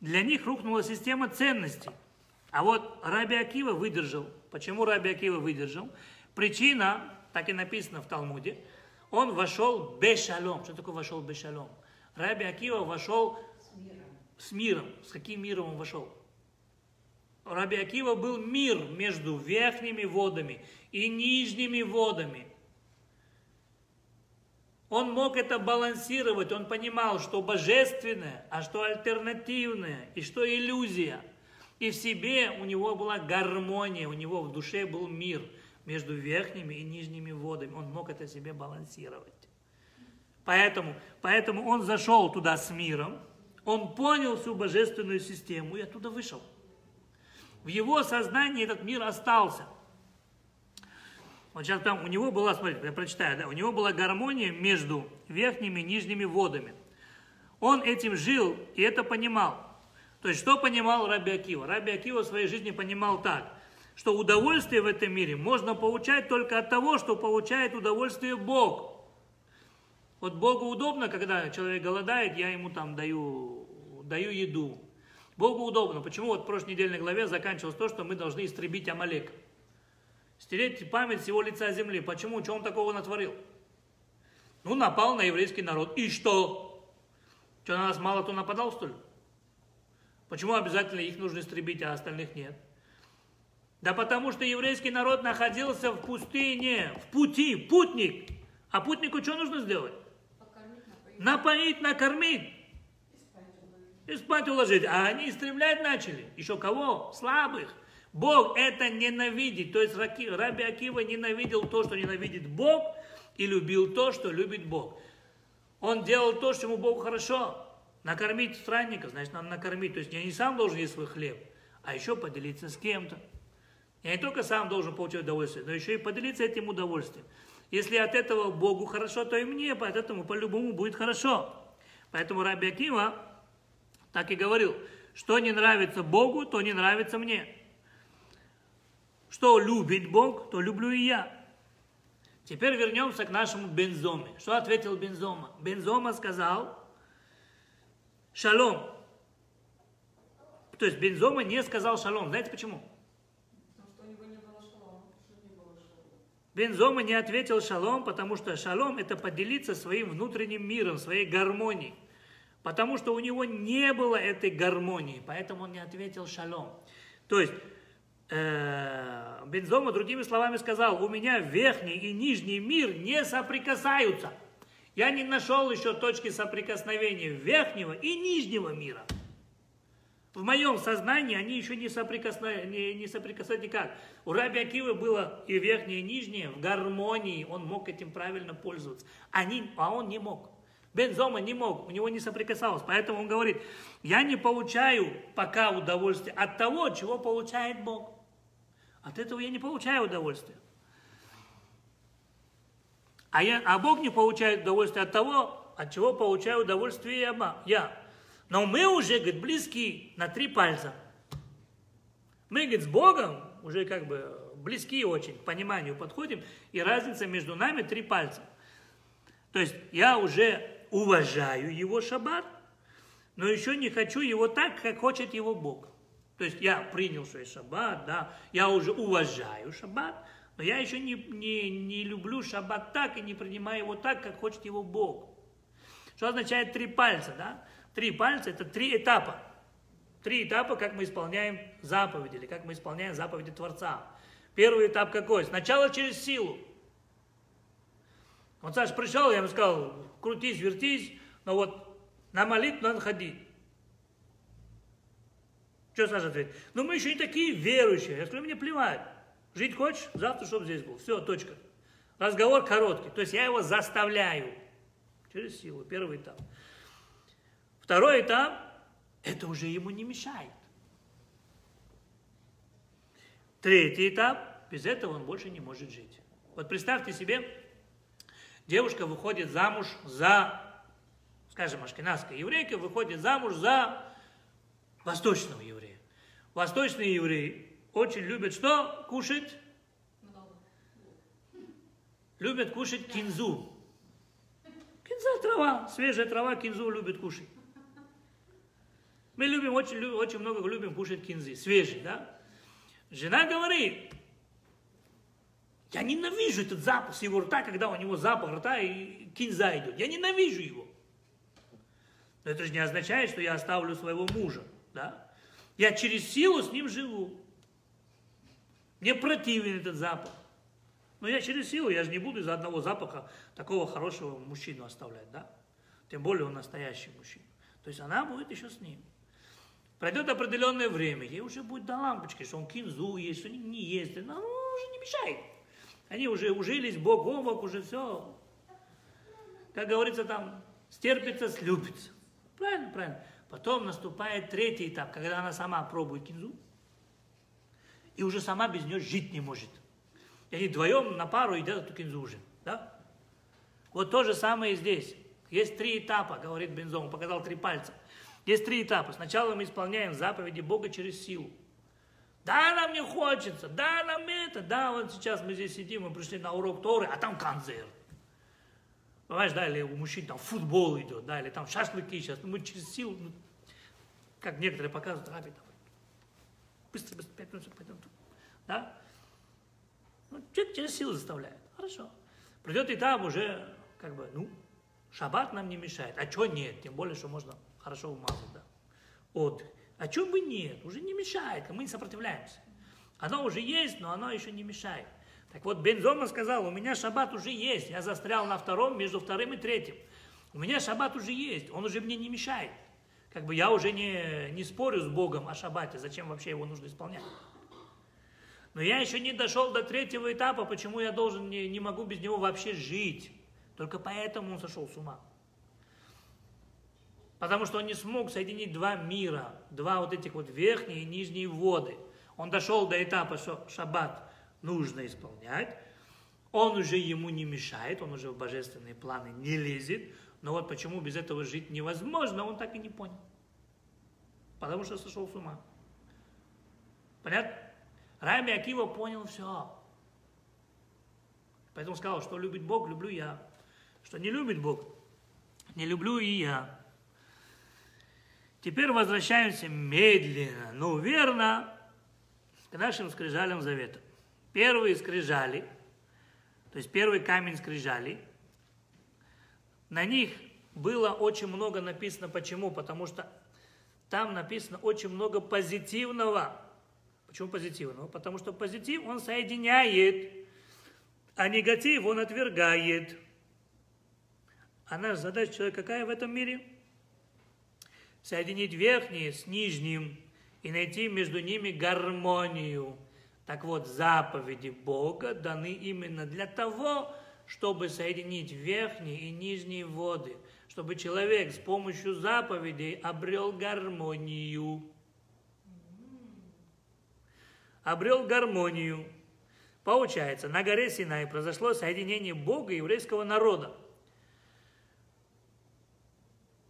Для них рухнула система ценностей. А вот Раби Акива выдержал. Почему Раби Акива выдержал? Причина, так и написано в Талмуде, он вошел бешалом. Что такое вошел бешалом? Раби Акива вошел с миром. С каким миром он вошел? Раби Акива был мир между верхними водами и нижними водами. Он мог это балансировать, он понимал, что божественное, а что альтернативное, и что иллюзия. И в себе у него была гармония, у него в душе был мир между верхними и нижними водами. Он мог это себе балансировать. Поэтому, поэтому он зашел туда с миром, он понял всю божественную систему и оттуда вышел. В его сознании этот мир остался – вот сейчас там у него была, смотрите, я прочитаю, да, у него была гармония между верхними и нижними водами. Он этим жил и это понимал. То есть, что понимал Раби Акива? Раби Акива в своей жизни понимал так, что удовольствие в этом мире можно получать только от того, что получает удовольствие Бог. Вот Богу удобно, когда человек голодает, я ему там даю, даю еду. Богу удобно. Почему вот в прошлой недельной главе заканчивалось то, что мы должны истребить Амалека? Стереть память с его лица земли. Почему? Что он такого натворил? Ну, напал на еврейский народ. И что? Что, на нас мало кто нападал, что ли? Почему обязательно их нужно истребить, а остальных нет? Да потому что еврейский народ находился в пустыне, в пути, путник. А путнику что нужно сделать? Покормить, напоить. Напоить, накормить. И спать уложить. А они истреблять начали. Еще кого? Слабых. Бог это ненавидит. То есть Раби Акива ненавидел то, что ненавидит Бог, и любил то, что любит Бог. Он делал то, что ему Богу хорошо. Накормить странников, значит, надо накормить. То есть я не сам должен есть свой хлеб, а еще поделиться с кем-то. Я не только сам должен получать удовольствие, но еще и поделиться этим удовольствием. Если от этого Богу хорошо, то и мне этого по-любому будет хорошо. Поэтому Раби Акива так и говорил, что не нравится Богу, то не нравится мне. Что любит Бог, то люблю и я. Теперь вернемся к нашему Бензоме. Что ответил Бензома? Бензома сказал шалом. То есть Бензома не сказал шалом. Знаете почему? Бензома не ответил шалом, потому что шалом это поделиться своим внутренним миром, своей гармонией. Потому что у него не было этой гармонии, поэтому он не ответил шалом. То есть Бензома другими словами сказал, у меня верхний и нижний мир не соприкасаются. Я не нашел еще точки соприкосновения верхнего и нижнего мира. В моем сознании они еще не, соприкосна... не, не соприкасаются никак. У Раби Акивы было и верхнее, и нижнее в гармонии. Он мог этим правильно пользоваться. Они... А он не мог. Бензома не мог, у него не соприкасалось. Поэтому он говорит, я не получаю пока удовольствие от того, чего получает Бог. От этого я не получаю удовольствия. А, я, а Бог не получает удовольствие от того, от чего получаю удовольствие я. Но мы уже, говорит, близки на три пальца. Мы, говорит, с Богом уже как бы близки очень, к пониманию подходим, и разница между нами три пальца. То есть я уже уважаю его шаббат, но еще не хочу его так, как хочет его Бог. То есть я принял свой шаббат, да, я уже уважаю шаббат, но я еще не, не, не люблю шаббат так и не принимаю его так, как хочет его Бог. Что означает три пальца, да? Три пальца – это три этапа. Три этапа, как мы исполняем заповеди, или как мы исполняем заповеди Творца. Первый этап какой? Сначала через силу. Вот Саша пришел, я ему сказал, крутись, вертись, но вот на молитву надо ходить. Что Саша ответит? Ну мы еще не такие верующие. Я сказал, мне плевать. Жить хочешь? Завтра, чтобы здесь был. Все, точка. Разговор короткий. То есть я его заставляю. Через силу. Первый этап. Второй этап, это уже ему не мешает. Третий этап, без этого он больше не может жить. Вот представьте себе, девушка выходит замуж за, скажем, ашкенадская еврейка выходит замуж за восточного еврея. Восточные евреи очень любят что? Кушать? Любят кушать кинзу. Кинза трава, свежая трава, кинзу любят кушать. Мы любим, очень, очень много любим кушать кинзы, свежий, да? Жена говорит, я ненавижу этот запах с его рта, когда у него запах рта и кинза идет. Я ненавижу его. Но это же не означает, что я оставлю своего мужа, да? Я через силу с ним живу. Мне противен этот запах. Но я через силу, я же не буду из-за одного запаха такого хорошего мужчину оставлять, да? Тем более он настоящий мужчина. То есть она будет еще с ним. Пройдет определенное время, ей уже будет до лампочки, что он кинзу есть, что не ест, но ну, уже не мешает. Они уже ужились бок о бок, уже все. Как говорится там, стерпится, слюбится. Правильно, правильно. Потом наступает третий этап, когда она сама пробует кинзу, и уже сама без нее жить не может. И они вдвоем на пару едят эту кинзу уже. Да? Вот то же самое и здесь. Есть три этапа, говорит Бензон, он показал три пальца. Есть три этапа. Сначала мы исполняем заповеди Бога через силу. Да, нам не хочется, да, нам это, да, вот сейчас мы здесь сидим, мы пришли на урок Торы, а там концерт. Понимаешь, да, или у мужчин там футбол идет, да, или там шашлыки сейчас, мы через силу, ну, как некоторые показывают, раби, давай, быстро, быстро, пять минут, пойдем, да. Ну, человек через силу заставляет, хорошо. Придет этап уже, как бы, ну, шаббат нам не мешает, а что нет, тем более, что можно хорошо умазать, да. Отдых. А чем бы нет? Уже не мешает, мы не сопротивляемся. Оно уже есть, но оно еще не мешает. Так вот, Бензома сказал, у меня шаббат уже есть, я застрял на втором, между вторым и третьим. У меня шаббат уже есть, он уже мне не мешает. Как бы я уже не, не спорю с Богом о шаббате, зачем вообще его нужно исполнять. Но я еще не дошел до третьего этапа, почему я должен, не, не могу без него вообще жить. Только поэтому он сошел с ума. Потому что он не смог соединить два мира, два вот этих вот верхние и нижние воды. Он дошел до этапа, что шаббат нужно исполнять. Он уже ему не мешает, он уже в божественные планы не лезет. Но вот почему без этого жить невозможно, он так и не понял. Потому что сошел с ума. Понятно? Рами Акива понял все. Поэтому сказал, что любит Бог, люблю я. Что не любит Бог, не люблю и я. Теперь возвращаемся медленно, но верно к нашим скрижалям завета. Первые скрижали, то есть первый камень скрижали, на них было очень много написано. Почему? Потому что там написано очень много позитивного. Почему позитивного? Потому что позитив он соединяет, а негатив он отвергает. А наша задача человека какая в этом мире? соединить верхние с нижним и найти между ними гармонию. Так вот, заповеди Бога даны именно для того, чтобы соединить верхние и нижние воды, чтобы человек с помощью заповедей обрел гармонию. Обрел гармонию. Получается, на горе Синай произошло соединение Бога и еврейского народа –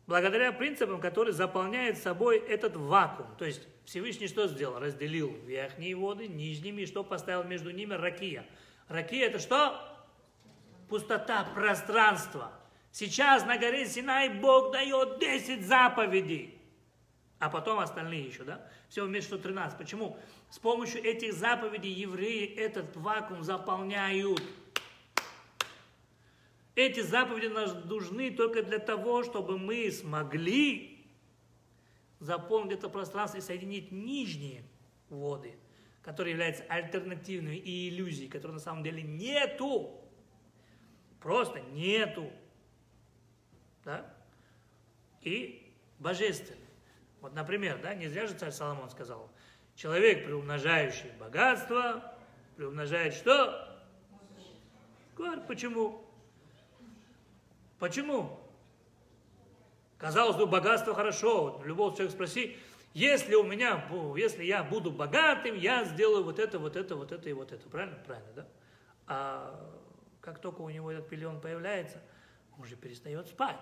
благодаря принципам, которые заполняют собой этот вакуум. То есть Всевышний что сделал? Разделил верхние воды нижними, и что поставил между ними ракия. Ракия это что? Пустота, пространство. Сейчас на горе Синай Бог дает 10 заповедей. А потом остальные еще, да? Всего вместе 113. Почему? С помощью этих заповедей евреи этот вакуум заполняют. Эти заповеди нам нужны только для того, чтобы мы смогли заполнить это пространство и соединить нижние воды, которые являются альтернативными и иллюзией, которой на самом деле нету. Просто нету. Да? И божественные. Вот, например, да, не зря же царь Соломон сказал, человек, приумножающий богатство, приумножает что? Говорит, почему? Почему? Казалось бы, богатство хорошо. Любого человека спроси, если у меня, если я буду богатым, я сделаю вот это, вот это, вот это и вот это. Правильно? Правильно, да? А как только у него этот миллион появляется, он же перестает спать.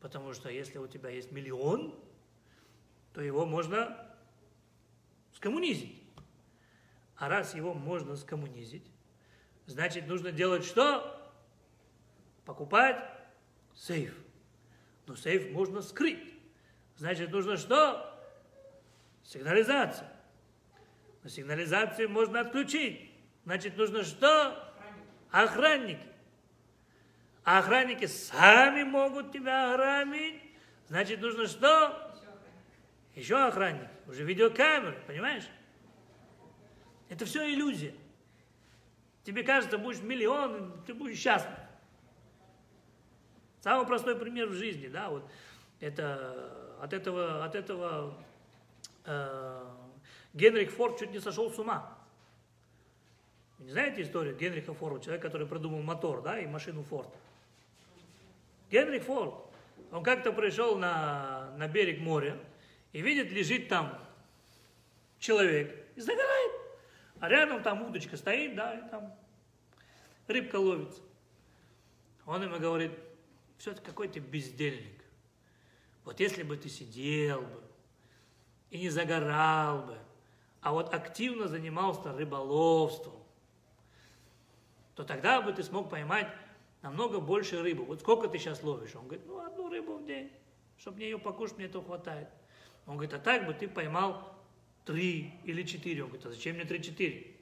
Потому что если у тебя есть миллион, то его можно скоммунизить. А раз его можно скоммунизить, значит нужно делать что? Покупать сейф. Но сейф можно скрыть. Значит нужно что? Сигнализация. Но сигнализацию можно отключить. Значит нужно что? Охранники. А охранники сами могут тебя ограбить. Значит нужно что? Еще охранник. Уже видеокамеры, понимаешь? Это все иллюзия. Тебе кажется, будешь миллион, ты будешь счастлив. Самый простой пример в жизни, да, вот это от этого, от этого э, Генрих Форд чуть не сошел с ума. Вы не знаете историю Генриха Форда, человек, который придумал мотор, да, и машину Форд? Генрих Форд, он как-то пришел на, на берег моря и видит, лежит там человек и загорает. А рядом там удочка стоит, да, и там рыбка ловится. Он ему говорит, все-таки какой ты бездельник. Вот если бы ты сидел бы и не загорал бы, а вот активно занимался рыболовством, то тогда бы ты смог поймать намного больше рыбы. Вот сколько ты сейчас ловишь? Он говорит, ну, одну рыбу в день. Чтобы мне ее покушать, мне этого хватает. Он говорит, а так бы ты поймал три или четыре. Он говорит, а зачем мне три-четыре?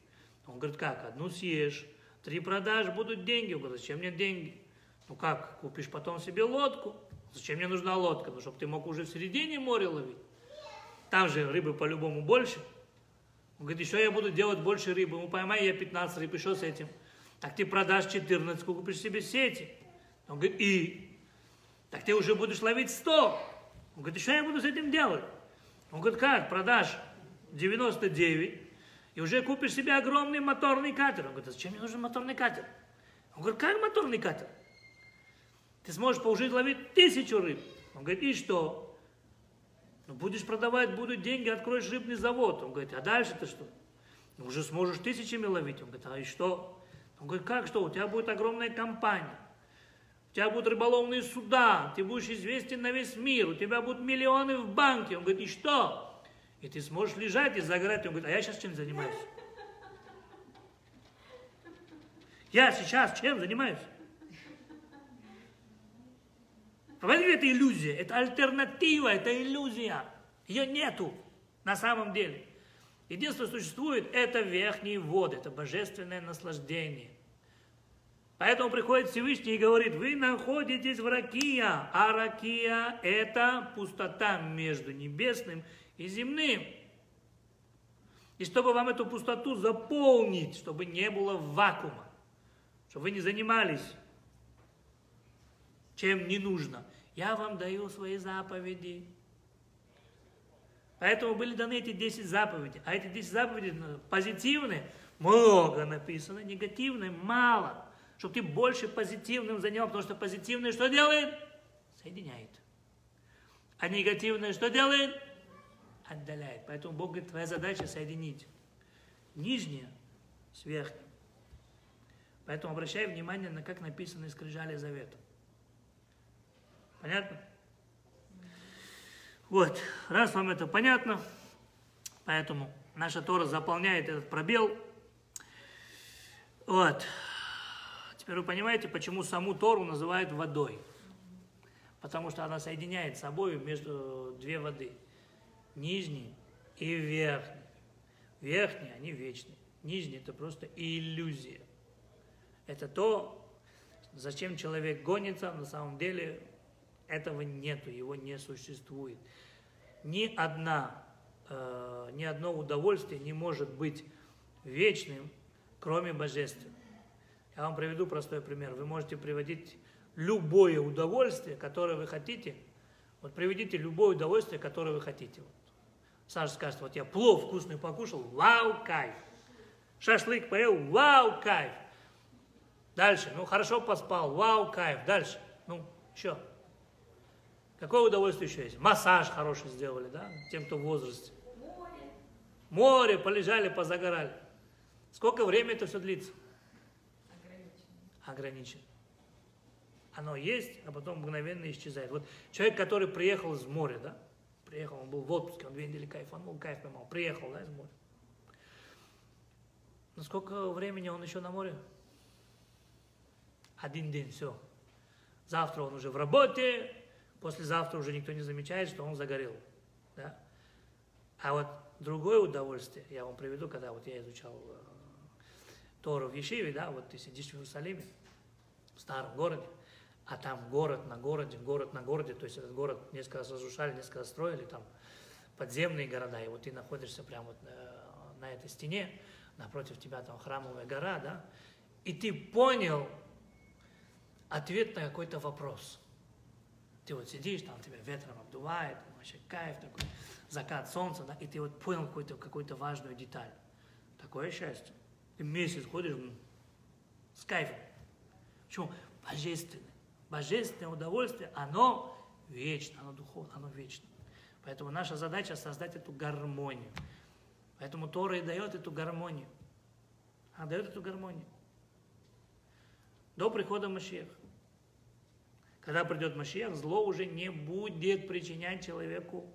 Он говорит, как, одну съешь, три продаж, будут деньги. Он говорит, зачем мне деньги? Ну как, купишь потом себе лодку? Зачем мне нужна лодка? Ну, чтобы ты мог уже в середине моря ловить. Там же рыбы по-любому больше. Он говорит, еще я буду делать больше рыбы. Ну, поймай я 15 рыб, что с этим? Так ты продашь 14, купишь себе сети. Он говорит, и? Так ты уже будешь ловить 100. Он говорит, что я буду с этим делать? Он говорит, как, продашь 99, и уже купишь себе огромный моторный катер. Он говорит, а зачем мне нужен моторный катер? Он говорит, как моторный катер? Ты сможешь по жизни ловить тысячу рыб. Он говорит, и что? Ну, будешь продавать, будут деньги, откроешь рыбный завод. Он говорит, а дальше ты что? Ну, уже сможешь тысячами ловить. Он говорит, а и что? Он говорит, как что? У тебя будет огромная компания. У тебя будут рыболовные суда, ты будешь известен на весь мир, у тебя будут миллионы в банке. Он говорит, и что? И ты сможешь лежать и загорать. Он говорит, а я сейчас чем занимаюсь? Я сейчас чем занимаюсь? Понимаете, это иллюзия, это альтернатива, это иллюзия. Ее нету на самом деле. Единственное, что существует, это верхние воды, это божественное наслаждение. Поэтому приходит Всевышний и говорит, вы находитесь в ракия, а ракия – это пустота между небесным и земным. И чтобы вам эту пустоту заполнить, чтобы не было вакуума, чтобы вы не занимались чем не нужно. Я вам даю свои заповеди. Поэтому были даны эти 10 заповедей. А эти 10 заповедей ну, позитивные, много написано, негативные мало. Чтобы ты больше позитивным занял, потому что позитивное что делает? Соединяет. А негативное что делает? Отдаляет. Поэтому Бог говорит, твоя задача соединить нижнее с верхним. Поэтому обращай внимание на как написано из скрижали завета. Понятно? Вот, раз вам это понятно, поэтому наша Тора заполняет этот пробел. Вот. Теперь вы понимаете, почему саму Тору называют водой. Потому что она соединяет собой между две воды. Нижний и верхний. Верхние, они вечные. Нижний – это просто иллюзия. Это то, зачем человек гонится, на самом деле этого нету, его не существует. Ни, одна, э, ни одно удовольствие не может быть вечным, кроме божественного. Я вам приведу простой пример. Вы можете приводить любое удовольствие, которое вы хотите. Вот приведите любое удовольствие, которое вы хотите. Вот. Саша скажет, вот я плов вкусный покушал, вау, кайф. Шашлык поел, вау, кайф. Дальше, ну хорошо поспал, вау, кайф. Дальше, ну, еще. Какое удовольствие еще есть? Массаж хороший сделали, да, тем, кто в возрасте. Море. Море, полежали, позагорали. Сколько времени это все длится? Ограничено. Ограничено. Оно есть, а потом мгновенно исчезает. Вот человек, который приехал из моря, да, приехал, он был в отпуске, он две недели кайфанул, кайф поймал, приехал, да, из моря. Но сколько времени он еще на море? Один день, все. Завтра он уже в работе, послезавтра уже никто не замечает, что он загорел. Да? А вот другое удовольствие, я вам приведу, когда вот я изучал э, Тору в Ешиве, да, вот ты сидишь в Иерусалиме, в старом городе, а там город на городе, город на городе, то есть этот город несколько раз разрушали, несколько раз строили, там подземные города, и вот ты находишься прямо вот на, э, на этой стене, напротив тебя там храмовая гора, да, и ты понял ответ на какой-то вопрос. Ты вот сидишь, там тебя ветром обдувает, вообще кайф такой, закат солнца, да, и ты вот понял какую-то какую важную деталь. Такое счастье. Ты месяц ходишь с кайфом. Почему? Божественное. Божественное удовольствие, оно вечно, оно духовно, оно вечно. Поэтому наша задача создать эту гармонию. Поэтому Тора и дает эту гармонию. Она дает эту гармонию. До прихода Машеха. Когда придет Машех, зло уже не будет причинять человеку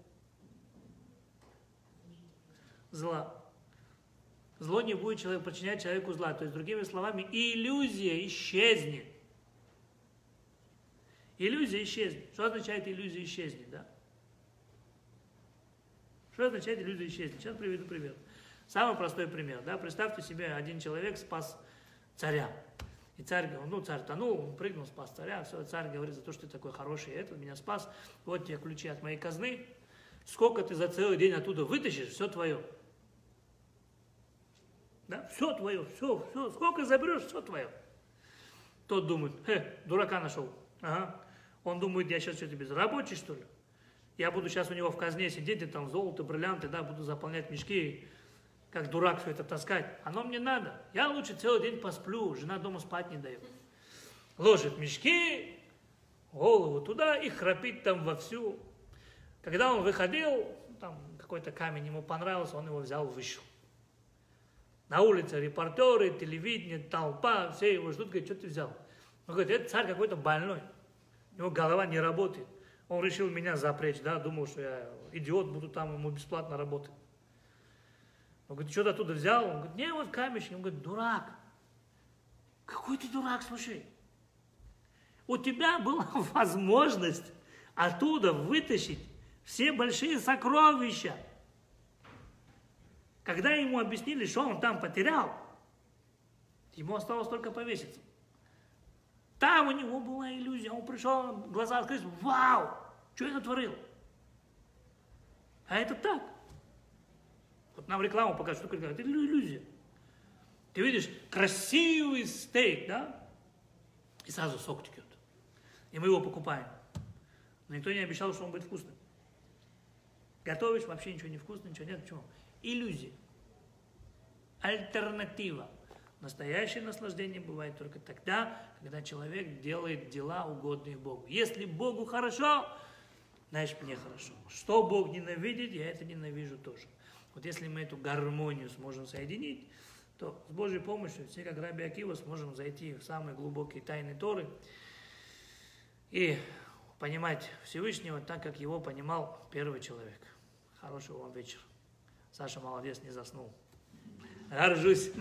зла. Зло не будет человек, причинять человеку зла. То есть, другими словами, иллюзия исчезнет. Иллюзия исчезнет. Что означает иллюзия исчезнет, да? Что означает иллюзия исчезнет? Сейчас приведу пример. Самый простой пример, да? Представьте себе, один человек спас царя. И царь, ну, царь тонул, он прыгнул, спас царя, все, царь говорит, за то, что ты такой хороший, это меня спас, вот тебе ключи от моей казны, сколько ты за целый день оттуда вытащишь, все твое. Да, все твое, все, все, сколько заберешь, все твое. Тот думает, хе, дурака нашел. Ага. Он думает, я сейчас что-то безрабочий, что ли? Я буду сейчас у него в казне сидеть, и там золото, бриллианты, да, буду заполнять мешки, как дурак все это таскать. Оно мне надо. Я лучше целый день посплю, жена дома спать не дает. Ложит мешки, голову туда и храпит там вовсю. Когда он выходил, там какой-то камень ему понравился, он его взял, вышел. На улице репортеры, телевидение, толпа, все его ждут, говорят, что ты взял? Он говорит, это царь какой-то больной, у него голова не работает. Он решил меня запречь, да, думал, что я идиот, буду там ему бесплатно работать. Он говорит, что ты оттуда взял? Он говорит, не, вот камешек. Он говорит, дурак. Какой ты дурак, слушай. У тебя была возможность оттуда вытащить все большие сокровища. Когда ему объяснили, что он там потерял, ему осталось только повеситься. Там у него была иллюзия. Он пришел, глаза открылись, вау, что я натворил? А это так. Нам рекламу покажут, что это иллюзия. Ты видишь красивый стейк, да? И сразу сок текет. И мы его покупаем. Но никто не обещал, что он будет вкусным. Готовишь, вообще ничего не вкусно, ничего нет. Почему? Иллюзия. Альтернатива. Настоящее наслаждение бывает только тогда, когда человек делает дела, угодные Богу. Если Богу хорошо, значит мне хорошо. Что Бог ненавидит, я это ненавижу тоже. Вот если мы эту гармонию сможем соединить, то с Божьей помощью все, как Раби Акива, сможем зайти в самые глубокие тайны Торы и понимать Всевышнего так, как его понимал первый человек. Хорошего вам вечера. Саша молодец, не заснул. Горжусь.